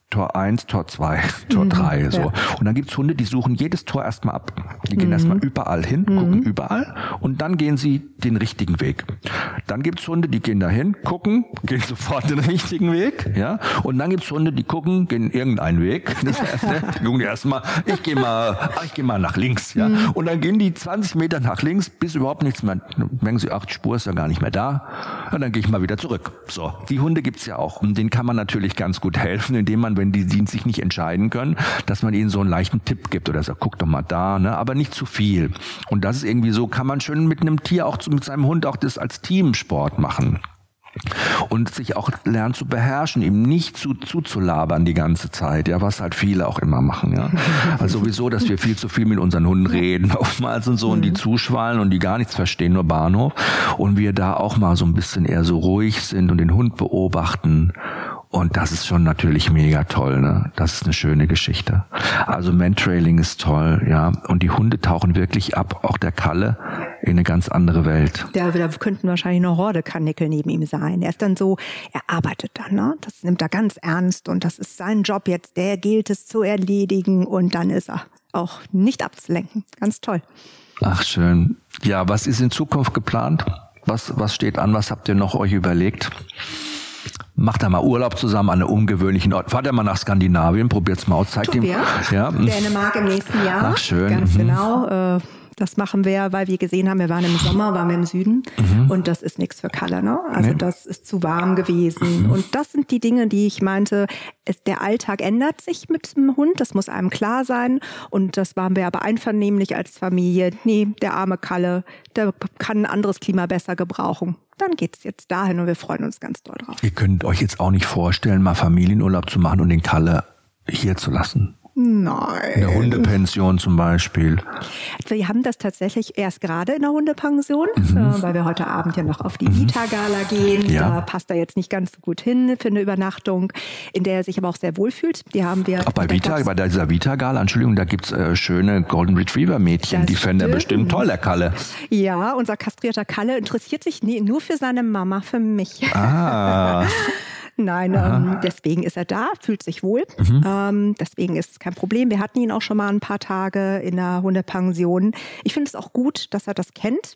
Tor 1, Tor 2, Tor 3, mhm, so. Ja. Und dann gibt's Hunde, die suchen jedes Tor erstmal ab. Die gehen mhm. erstmal überall hin, mhm. gucken überall und dann gehen sie den richtigen Weg. Dann gibt's Hunde, die gehen dahin, gucken, gehen sofort den richtigen Weg, ja. Und dann gibt's Hunde, die gucken, gehen irgendeinen Weg. Das heißt, ne, die gucken erstmal, ich gehe mal, ach, ich gehe mal nach links, ja. Mhm. Und dann gehen die 20 Meter nach links, bis überhaupt nichts mehr, merken sie, ach, die Spur ist ja gar nicht mehr da. Und dann gehe ich mal wieder zurück. So. Die Hunde gibt's ja auch. Und denen kann man natürlich ganz gut helfen, indem man wenn die, die sich nicht entscheiden können, dass man ihnen so einen leichten Tipp gibt oder sagt, guck doch mal da, ne? aber nicht zu viel. Und das ist irgendwie so, kann man schön mit einem Tier auch mit seinem Hund auch das als Teamsport machen und sich auch lernen zu beherrschen, ihm nicht zu zuzulabern die ganze Zeit, ja, was halt viele auch immer machen, ja. Also sowieso, dass wir viel zu viel mit unseren Hunden reden, oftmals und so, und die mhm. zuschwallen und die gar nichts verstehen, nur Bahnhof, und wir da auch mal so ein bisschen eher so ruhig sind und den Hund beobachten und das ist schon natürlich mega toll, ne? Das ist eine schöne Geschichte. Also Mantrailing ist toll, ja. Und die Hunde tauchen wirklich ab, auch der Kalle, in eine ganz andere Welt. Da, da könnten wahrscheinlich eine Horde Karnickel neben ihm sein. Er ist dann so, er arbeitet dann, ne? Das nimmt er ganz ernst und das ist sein Job jetzt, der gilt es zu erledigen und dann ist er auch nicht abzulenken. Ganz toll. Ach, schön. Ja, was ist in Zukunft geplant? Was, was steht an? Was habt ihr noch euch überlegt? Macht da mal Urlaub zusammen an einem ungewöhnlichen Ort. Fahrt er mal nach Skandinavien, probiert's mal aus, zeigt ihm. Ja. Dänemark im nächsten Jahr. Ach, schön. Ganz mhm. genau. Äh, das machen wir, weil wir gesehen haben, wir waren im Sommer, waren wir im Süden mhm. und das ist nichts für Kalle. Ne? Also nee. das ist zu warm gewesen. Mhm. Und das sind die Dinge, die ich meinte, es, der Alltag ändert sich mit dem Hund, das muss einem klar sein. Und das waren wir aber einvernehmlich als Familie. Nee, der arme Kalle, der kann ein anderes Klima besser gebrauchen dann geht's jetzt dahin und wir freuen uns ganz doll drauf. Ihr könnt euch jetzt auch nicht vorstellen, mal Familienurlaub zu machen und den Kalle hier zu lassen. Nein. In der Hundepension zum Beispiel. Wir haben das tatsächlich erst gerade in der Hundepension, mhm. äh, weil wir heute Abend ja noch auf die mhm. Vita-Gala gehen. Ja. Da passt er jetzt nicht ganz so gut hin für eine Übernachtung, in der er sich aber auch sehr wohl fühlt. Die haben wir. Auch bei Vita, bei dieser Vita-Gala, Entschuldigung, da gibt's äh, schöne Golden Retriever-Mädchen, die fände er bestimmt toll, der Kalle. Ja, unser kastrierter Kalle interessiert sich nie, nur für seine Mama, für mich. Ah. Nein, ähm, deswegen ist er da, fühlt sich wohl. Mhm. Ähm, deswegen ist es kein Problem. Wir hatten ihn auch schon mal ein paar Tage in der Hundepension. Ich finde es auch gut, dass er das kennt.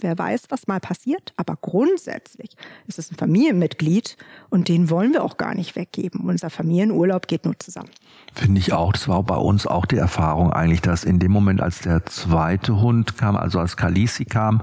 Wer weiß, was mal passiert. Aber grundsätzlich ist es ein Familienmitglied und den wollen wir auch gar nicht weggeben. Unser Familienurlaub geht nur zusammen. Finde ich auch. Das war bei uns auch die Erfahrung eigentlich, dass in dem Moment, als der zweite Hund kam, also als Kalisi kam,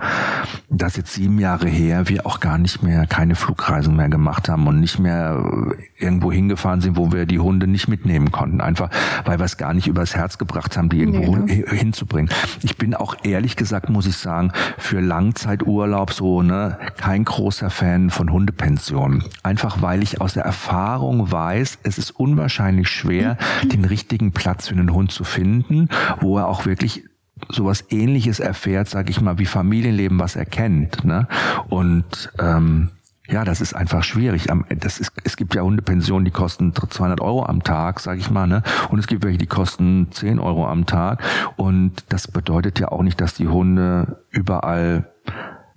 das jetzt sieben Jahre her, wir auch gar nicht mehr, keine Flugreisen mehr gemacht haben und nicht mehr irgendwo hingefahren sind, wo wir die Hunde nicht mitnehmen konnten. Einfach, weil wir es gar nicht übers Herz gebracht haben, die irgendwo nee, ne? hinzubringen. Ich bin auch ehrlich gesagt, muss ich sagen, für Langzeiturlaub so, ne, kein großer Fan von Hundepensionen. Einfach weil ich aus der Erfahrung weiß, es ist unwahrscheinlich schwer, den richtigen Platz für einen Hund zu finden, wo er auch wirklich sowas ähnliches erfährt, sag ich mal, wie Familienleben, was er kennt. Ne? Und ähm, ja, das ist einfach schwierig. Das ist, es gibt ja Hundepensionen, die kosten 200 Euro am Tag, sag ich mal, ne? Und es gibt welche, die kosten 10 Euro am Tag. Und das bedeutet ja auch nicht, dass die Hunde überall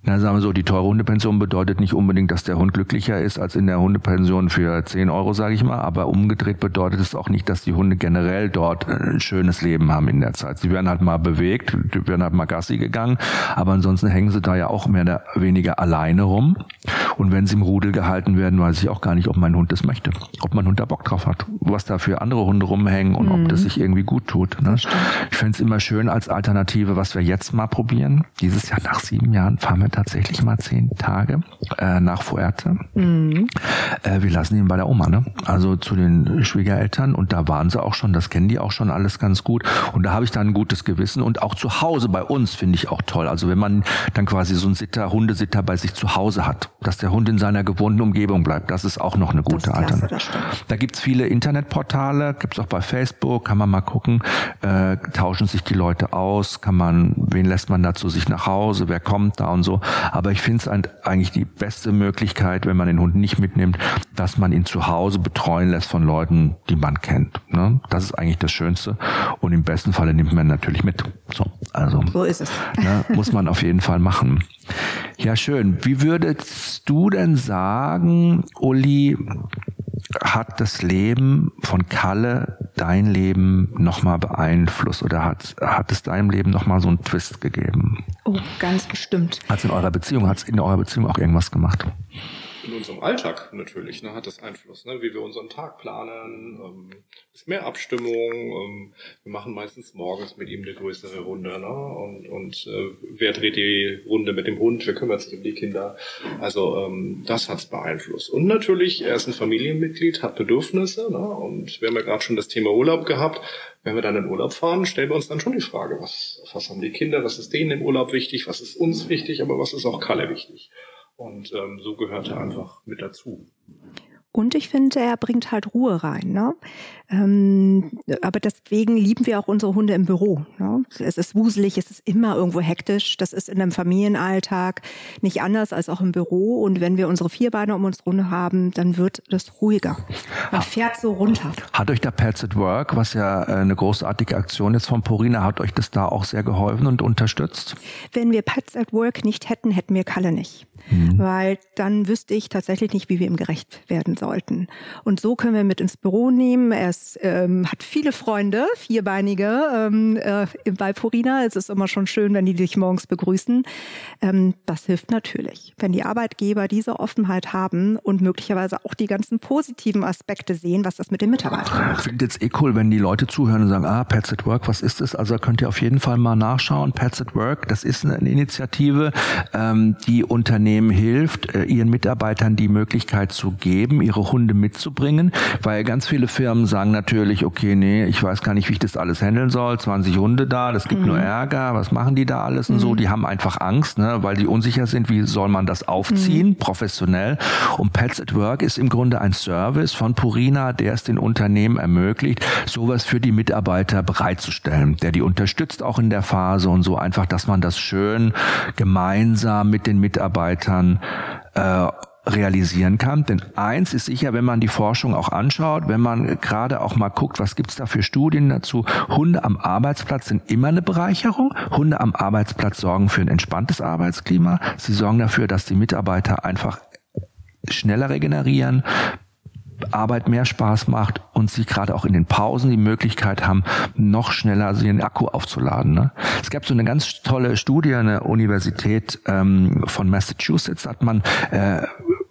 na, sagen wir so, die teure Hundepension bedeutet nicht unbedingt, dass der Hund glücklicher ist als in der Hundepension für 10 Euro, sage ich mal. Aber umgedreht bedeutet es auch nicht, dass die Hunde generell dort ein schönes Leben haben in der Zeit. Sie werden halt mal bewegt, werden halt mal Gassi gegangen, aber ansonsten hängen sie da ja auch mehr oder weniger alleine rum. Und wenn sie im Rudel gehalten werden, weiß ich auch gar nicht, ob mein Hund das möchte, ob mein Hund da Bock drauf hat, was da für andere Hunde rumhängen und mhm. ob das sich irgendwie gut tut. Ne? Ich fände es immer schön als Alternative, was wir jetzt mal probieren. Dieses Jahr nach sieben Jahren fahren wir tatsächlich mal zehn Tage äh, nach Fuerte. Mhm. Äh, wir lassen ihn bei der Oma, ne? Also zu den Schwiegereltern und da waren sie auch schon, das kennen die auch schon alles ganz gut. Und da habe ich dann ein gutes Gewissen und auch zu Hause bei uns finde ich auch toll. Also wenn man dann quasi so einen Sitter, Hundesitter bei sich zu Hause hat, dass der Hund in seiner gewohnten Umgebung bleibt, das ist auch noch eine gute Alternative. Da gibt's viele Internetportale, gibt's auch bei Facebook, kann man mal gucken, äh, tauschen sich die Leute aus, kann man, wen lässt man da zu sich nach Hause, wer kommt da und so. Aber ich finde es eigentlich die beste Möglichkeit, wenn man den Hund nicht mitnimmt, dass man ihn zu Hause betreuen lässt von Leuten, die man kennt. Ne? Das ist eigentlich das Schönste. Und im besten Falle nimmt man natürlich mit. So, also, so ist es. Ne, muss man auf jeden Fall machen. Ja, schön. Wie würdest du denn sagen, Uli, hat das Leben von Kalle dein Leben nochmal beeinflusst oder hat, hat es deinem Leben nochmal so einen Twist gegeben? Oh, ganz bestimmt. Hat es in eurer Beziehung, hat es in eurer Beziehung auch irgendwas gemacht? in unserem Alltag natürlich ne, hat das Einfluss, ne, wie wir unseren Tag planen, ähm, ist mehr Abstimmung. Ähm, wir machen meistens morgens mit ihm eine größere Runde ne, und, und äh, wer dreht die Runde mit dem Hund, wer kümmert sich um die Kinder. Also ähm, das hat's beeinflusst. Und natürlich, er ist ein Familienmitglied, hat Bedürfnisse ne, und wir haben ja gerade schon das Thema Urlaub gehabt. Wenn wir dann in Urlaub fahren, stellen wir uns dann schon die Frage, was, was haben die Kinder, was ist denen im Urlaub wichtig, was ist uns wichtig, aber was ist auch Kalle wichtig. Und ähm, so gehört er einfach mit dazu. Und ich finde, er bringt halt Ruhe rein. Ne? Ähm, aber deswegen lieben wir auch unsere Hunde im Büro. Ne? Es ist wuselig, es ist immer irgendwo hektisch. Das ist in einem Familienalltag nicht anders als auch im Büro. Und wenn wir unsere Vierbeine um uns rum haben, dann wird das ruhiger. Man fährt so runter. Hat euch der Pets at Work, was ja äh, eine großartige Aktion ist von Purina, hat euch das da auch sehr geholfen und unterstützt? Wenn wir Pets at Work nicht hätten, hätten wir Kalle nicht. Mhm. Weil dann wüsste ich tatsächlich nicht, wie wir ihm gerecht werden sollten. Und so können wir mit ins Büro nehmen. Er ist, ähm, hat viele Freunde, vierbeinige ähm, äh, bei Purina. Es ist immer schon schön, wenn die dich morgens begrüßen. Ähm, das hilft natürlich. Wenn die Arbeitgeber diese Offenheit haben und möglicherweise auch die ganzen positiven Aspekte sehen, was das mit den Mitarbeitern macht. Ich finde jetzt eh cool, wenn die Leute zuhören und sagen, ah, Pets at Work, was ist das? Also könnt ihr auf jeden Fall mal nachschauen. Pets at Work, das ist eine Initiative, ähm, die Unternehmen hilft, äh, ihren Mitarbeitern die Möglichkeit zu geben, ihre Hunde mitzubringen, weil ganz viele Firmen sagen natürlich, okay, nee, ich weiß gar nicht, wie ich das alles handeln soll, 20 Hunde da, das gibt mhm. nur Ärger, was machen die da alles und mhm. so, die haben einfach Angst, ne, weil die unsicher sind, wie soll man das aufziehen, mhm. professionell. Und Pets at Work ist im Grunde ein Service von Purina, der es den Unternehmen ermöglicht, sowas für die Mitarbeiter bereitzustellen, der die unterstützt auch in der Phase und so einfach, dass man das schön gemeinsam mit den Mitarbeitern äh, realisieren kann. Denn eins ist sicher, wenn man die Forschung auch anschaut, wenn man gerade auch mal guckt, was gibt's da für Studien dazu, Hunde am Arbeitsplatz sind immer eine Bereicherung. Hunde am Arbeitsplatz sorgen für ein entspanntes Arbeitsklima. Sie sorgen dafür, dass die Mitarbeiter einfach schneller regenerieren, Arbeit mehr Spaß macht und sie gerade auch in den Pausen die Möglichkeit haben, noch schneller ihren Akku aufzuladen. Ne? Es gab so eine ganz tolle Studie an der Universität ähm, von Massachusetts, hat man äh,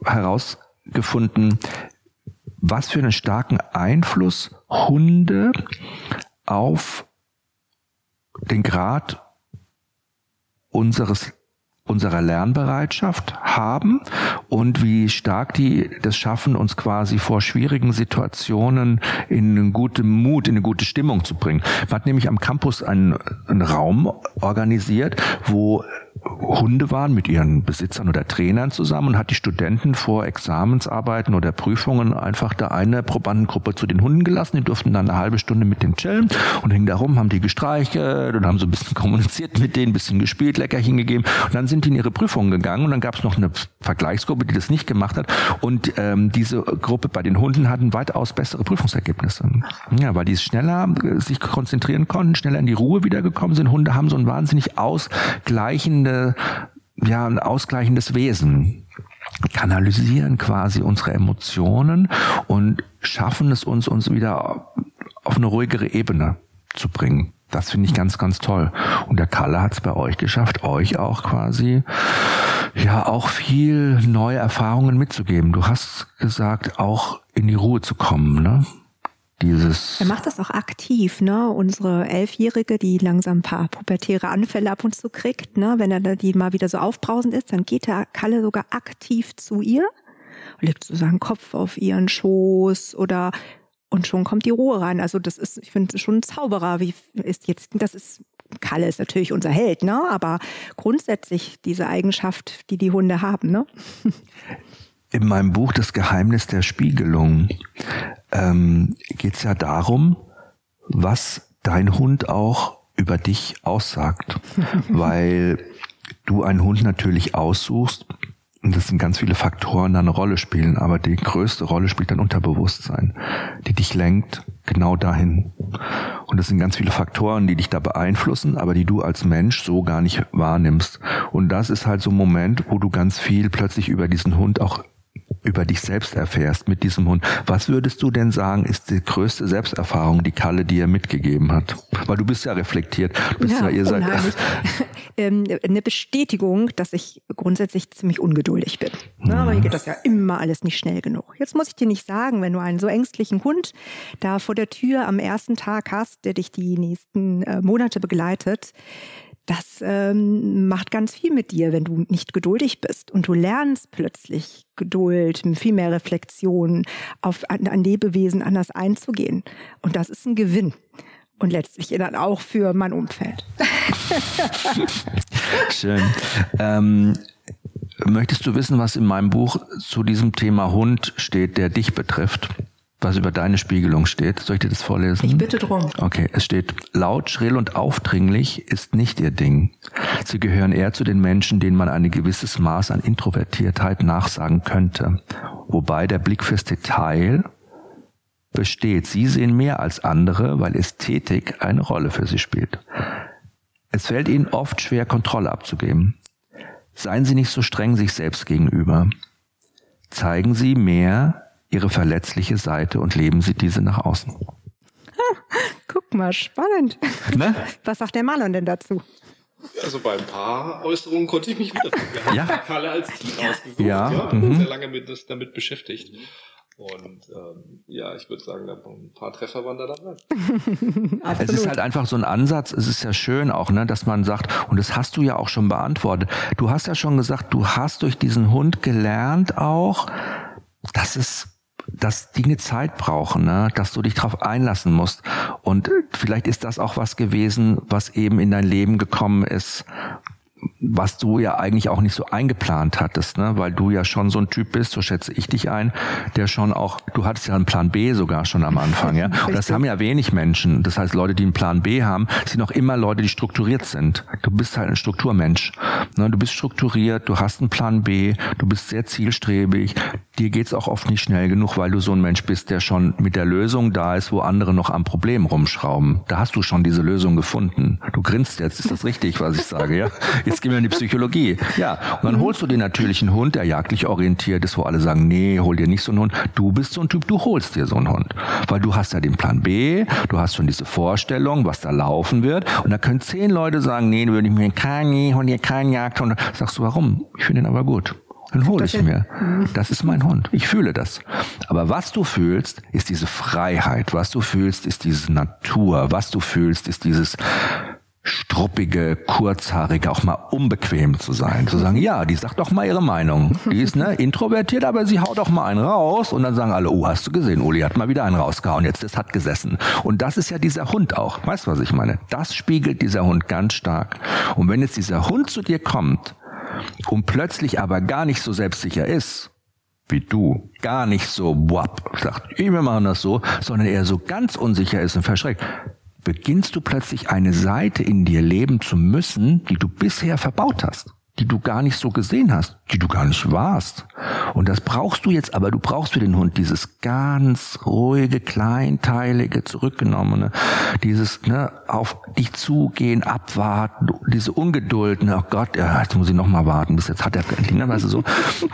herausgefunden, was für einen starken Einfluss Hunde auf den Grad unseres unserer Lernbereitschaft haben und wie stark die das schaffen, uns quasi vor schwierigen Situationen in einen guten Mut, in eine gute Stimmung zu bringen. Man hat nämlich am Campus einen, einen Raum organisiert, wo Hunde waren mit ihren Besitzern oder Trainern zusammen und hat die Studenten vor Examensarbeiten oder Prüfungen einfach da eine Probandengruppe zu den Hunden gelassen. Die durften dann eine halbe Stunde mit denen chillen und hingen da rum, haben die gestreichelt und haben so ein bisschen kommuniziert mit denen, ein bisschen gespielt, Leckerchen gegeben und dann sind die in ihre Prüfungen gegangen und dann gab es noch eine Vergleichsgruppe, die das nicht gemacht hat und ähm, diese Gruppe bei den Hunden hatten weitaus bessere Prüfungsergebnisse. Ja, weil die schneller äh, sich konzentrieren konnten, schneller in die Ruhe wiedergekommen sind. Hunde haben so ein wahnsinnig ausgleichende ja, ein ausgleichendes Wesen kanalisieren quasi unsere Emotionen und schaffen es uns, uns wieder auf eine ruhigere Ebene zu bringen. Das finde ich ganz, ganz toll. Und der Kalle hat es bei euch geschafft, euch auch quasi, ja, auch viel neue Erfahrungen mitzugeben. Du hast gesagt, auch in die Ruhe zu kommen, ne? Dieses. Er macht das auch aktiv, ne? Unsere Elfjährige, die langsam ein paar pubertäre Anfälle ab und zu kriegt, ne? Wenn er die mal wieder so aufbrausend ist, dann geht der Kalle sogar aktiv zu ihr, legt so seinen Kopf auf ihren Schoß oder und schon kommt die Ruhe rein. Also das ist, ich finde, schon ein Zauberer. Wie ist jetzt, das ist Kalle ist natürlich unser Held, ne? Aber grundsätzlich diese Eigenschaft, die die Hunde haben, ne? In meinem Buch Das Geheimnis der Spiegelung ähm, geht es ja darum, was dein Hund auch über dich aussagt. Weil du einen Hund natürlich aussuchst, und das sind ganz viele Faktoren, die eine Rolle spielen, aber die größte Rolle spielt dein Unterbewusstsein, die dich lenkt genau dahin. Und das sind ganz viele Faktoren, die dich da beeinflussen, aber die du als Mensch so gar nicht wahrnimmst. Und das ist halt so ein Moment, wo du ganz viel plötzlich über diesen Hund auch über dich selbst erfährst mit diesem Hund, was würdest du denn sagen, ist die größte Selbsterfahrung, die Kalle dir mitgegeben hat? Weil du bist ja reflektiert. Du bist ja, ja ihr seid ähm, eine Bestätigung, dass ich grundsätzlich ziemlich ungeduldig bin. Mhm. Aber hier geht das ja immer alles nicht schnell genug. Jetzt muss ich dir nicht sagen, wenn du einen so ängstlichen Hund da vor der Tür am ersten Tag hast, der dich die nächsten äh, Monate begleitet, das ähm, macht ganz viel mit dir, wenn du nicht geduldig bist. Und du lernst plötzlich Geduld, viel mehr Reflexion, auf ein, ein Lebewesen anders einzugehen. Und das ist ein Gewinn. Und letztlich dann auch für mein Umfeld. Schön. Ähm, möchtest du wissen, was in meinem Buch zu diesem Thema Hund steht, der dich betrifft? Was über deine Spiegelung steht. Soll ich dir das vorlesen? Ich bitte drum. Okay, es steht, laut, schrill und aufdringlich ist nicht ihr Ding. Sie gehören eher zu den Menschen, denen man ein gewisses Maß an Introvertiertheit nachsagen könnte. Wobei der Blick fürs Detail besteht. Sie sehen mehr als andere, weil Ästhetik eine Rolle für sie spielt. Es fällt ihnen oft schwer, Kontrolle abzugeben. Seien Sie nicht so streng sich selbst gegenüber. Zeigen Sie mehr ihre verletzliche Seite und leben sie diese nach außen. Guck mal, spannend. Ne? Was sagt der Marlon denn dazu? Also bei ein paar Äußerungen konnte ich mich wieder Wir haben ja. Kalle als Team ausgesucht. Ja, ja mhm. sehr lange mit, das, damit beschäftigt. Und ähm, ja, ich würde sagen, ein paar Treffer waren da dabei. es ist halt einfach so ein Ansatz, es ist ja schön auch, ne, dass man sagt, und das hast du ja auch schon beantwortet. Du hast ja schon gesagt, du hast durch diesen Hund gelernt auch, dass es dass Dinge Zeit brauchen, ne? dass du dich darauf einlassen musst. Und vielleicht ist das auch was gewesen, was eben in dein Leben gekommen ist, was du ja eigentlich auch nicht so eingeplant hattest, ne? weil du ja schon so ein Typ bist, so schätze ich dich ein, der schon auch, du hattest ja einen Plan B sogar schon am Anfang, ja. Und das haben ja wenig Menschen. Das heißt, Leute, die einen Plan B haben, sind auch immer Leute, die strukturiert sind. Du bist halt ein Strukturmensch. Ne? Du bist strukturiert, du hast einen Plan B, du bist sehr zielstrebig. Dir geht's auch oft nicht schnell genug, weil du so ein Mensch bist, der schon mit der Lösung da ist, wo andere noch am Problem rumschrauben. Da hast du schon diese Lösung gefunden. Du grinst jetzt, ist das richtig, was ich sage, ja? Jetzt gehen wir in die Psychologie. Ja, und dann mhm. holst du den natürlichen Hund, der jagdlich orientiert ist, wo alle sagen, nee, hol dir nicht so einen Hund. Du bist so ein Typ, du holst dir so einen Hund. Weil du hast ja den Plan B, du hast schon diese Vorstellung, was da laufen wird. Und da können zehn Leute sagen, nee, du würde ich mir keinen, hol dir keinen Jagdhund. Sagst du, warum? Ich finde ihn aber gut. Dann hole ich mir. Das ist mein Hund. Ich fühle das. Aber was du fühlst, ist diese Freiheit. Was du fühlst, ist diese Natur. Was du fühlst, ist dieses struppige, kurzhaarige, auch mal unbequem zu sein. Zu sagen, ja, die sagt doch mal ihre Meinung. Die ist ne, introvertiert, aber sie haut doch mal einen raus und dann sagen alle, oh, hast du gesehen, Uli hat mal wieder einen rausgehauen, jetzt das hat gesessen. Und das ist ja dieser Hund auch. Weißt du, was ich meine? Das spiegelt dieser Hund ganz stark. Und wenn jetzt dieser Hund zu dir kommt und plötzlich aber gar nicht so selbstsicher ist, wie du, gar nicht so, wap, sagt, wir machen das so, sondern eher so ganz unsicher ist und verschreckt, beginnst du plötzlich eine Seite in dir leben zu müssen, die du bisher verbaut hast, die du gar nicht so gesehen hast, die du gar nicht warst. Und das brauchst du jetzt, aber du brauchst für den Hund dieses ganz ruhige, kleinteilige, zurückgenommene, dieses ne, auf dich zugehen, abwarten, diese Ungeduld, ne, oh Gott, ja, jetzt muss ich noch mal warten, bis jetzt hat er endlich, ne, weißt du so.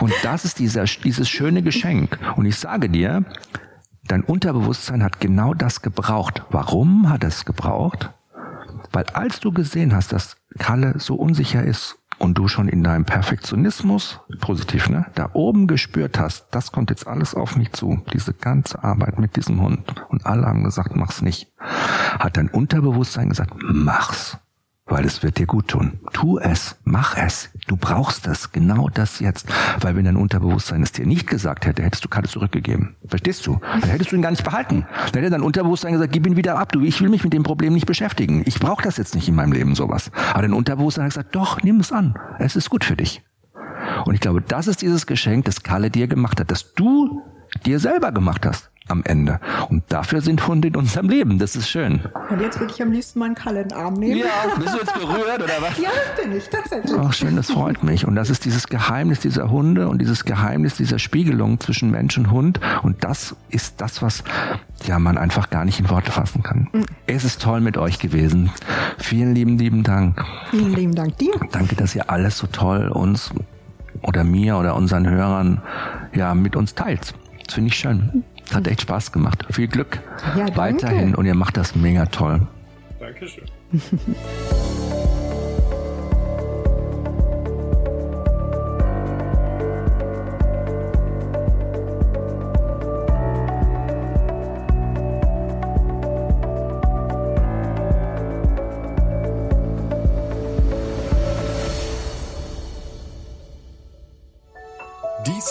Und das ist dieser, dieses schöne Geschenk. Und ich sage dir, Dein Unterbewusstsein hat genau das gebraucht. Warum hat es gebraucht? Weil als du gesehen hast, dass Kalle so unsicher ist und du schon in deinem Perfektionismus, positiv, ne, da oben gespürt hast, das kommt jetzt alles auf mich zu, diese ganze Arbeit mit diesem Hund und alle haben gesagt, mach's nicht, hat dein Unterbewusstsein gesagt, mach's weil es wird dir gut tun. Tu es, mach es. Du brauchst es, genau das jetzt. Weil wenn dein Unterbewusstsein es dir nicht gesagt hätte, hättest du Karte zurückgegeben. Verstehst du? Dann hättest du ihn gar nicht behalten. Dann hätte dein Unterbewusstsein gesagt, gib ihn wieder ab. Du, ich will mich mit dem Problem nicht beschäftigen. Ich brauche das jetzt nicht in meinem Leben, sowas. Aber dein Unterbewusstsein hat gesagt, doch, nimm es an. Es ist gut für dich. Und ich glaube, das ist dieses Geschenk, das Kalle dir gemacht hat, das du dir selber gemacht hast am Ende. Und dafür sind Hunde in unserem Leben. Das ist schön. Und jetzt würde ich am liebsten meinen Kalle in den Arm nehmen. Ja, bist du jetzt berührt oder was? Ja, das bin ich, tatsächlich. Ach, schön, das freut mich. Und das ist dieses Geheimnis dieser Hunde und dieses Geheimnis dieser Spiegelung zwischen Mensch und Hund. Und das ist das, was ja man einfach gar nicht in Worte fassen kann. Mhm. Es ist toll mit euch gewesen. Vielen lieben, lieben Dank. Vielen lieben Dank dir. Danke, dass ihr alles so toll uns oder mir oder unseren Hörern ja mit uns teilst. Das finde ich schön. Hat echt Spaß gemacht. Viel Glück Ja, weiterhin und ihr macht das mega toll. Dankeschön.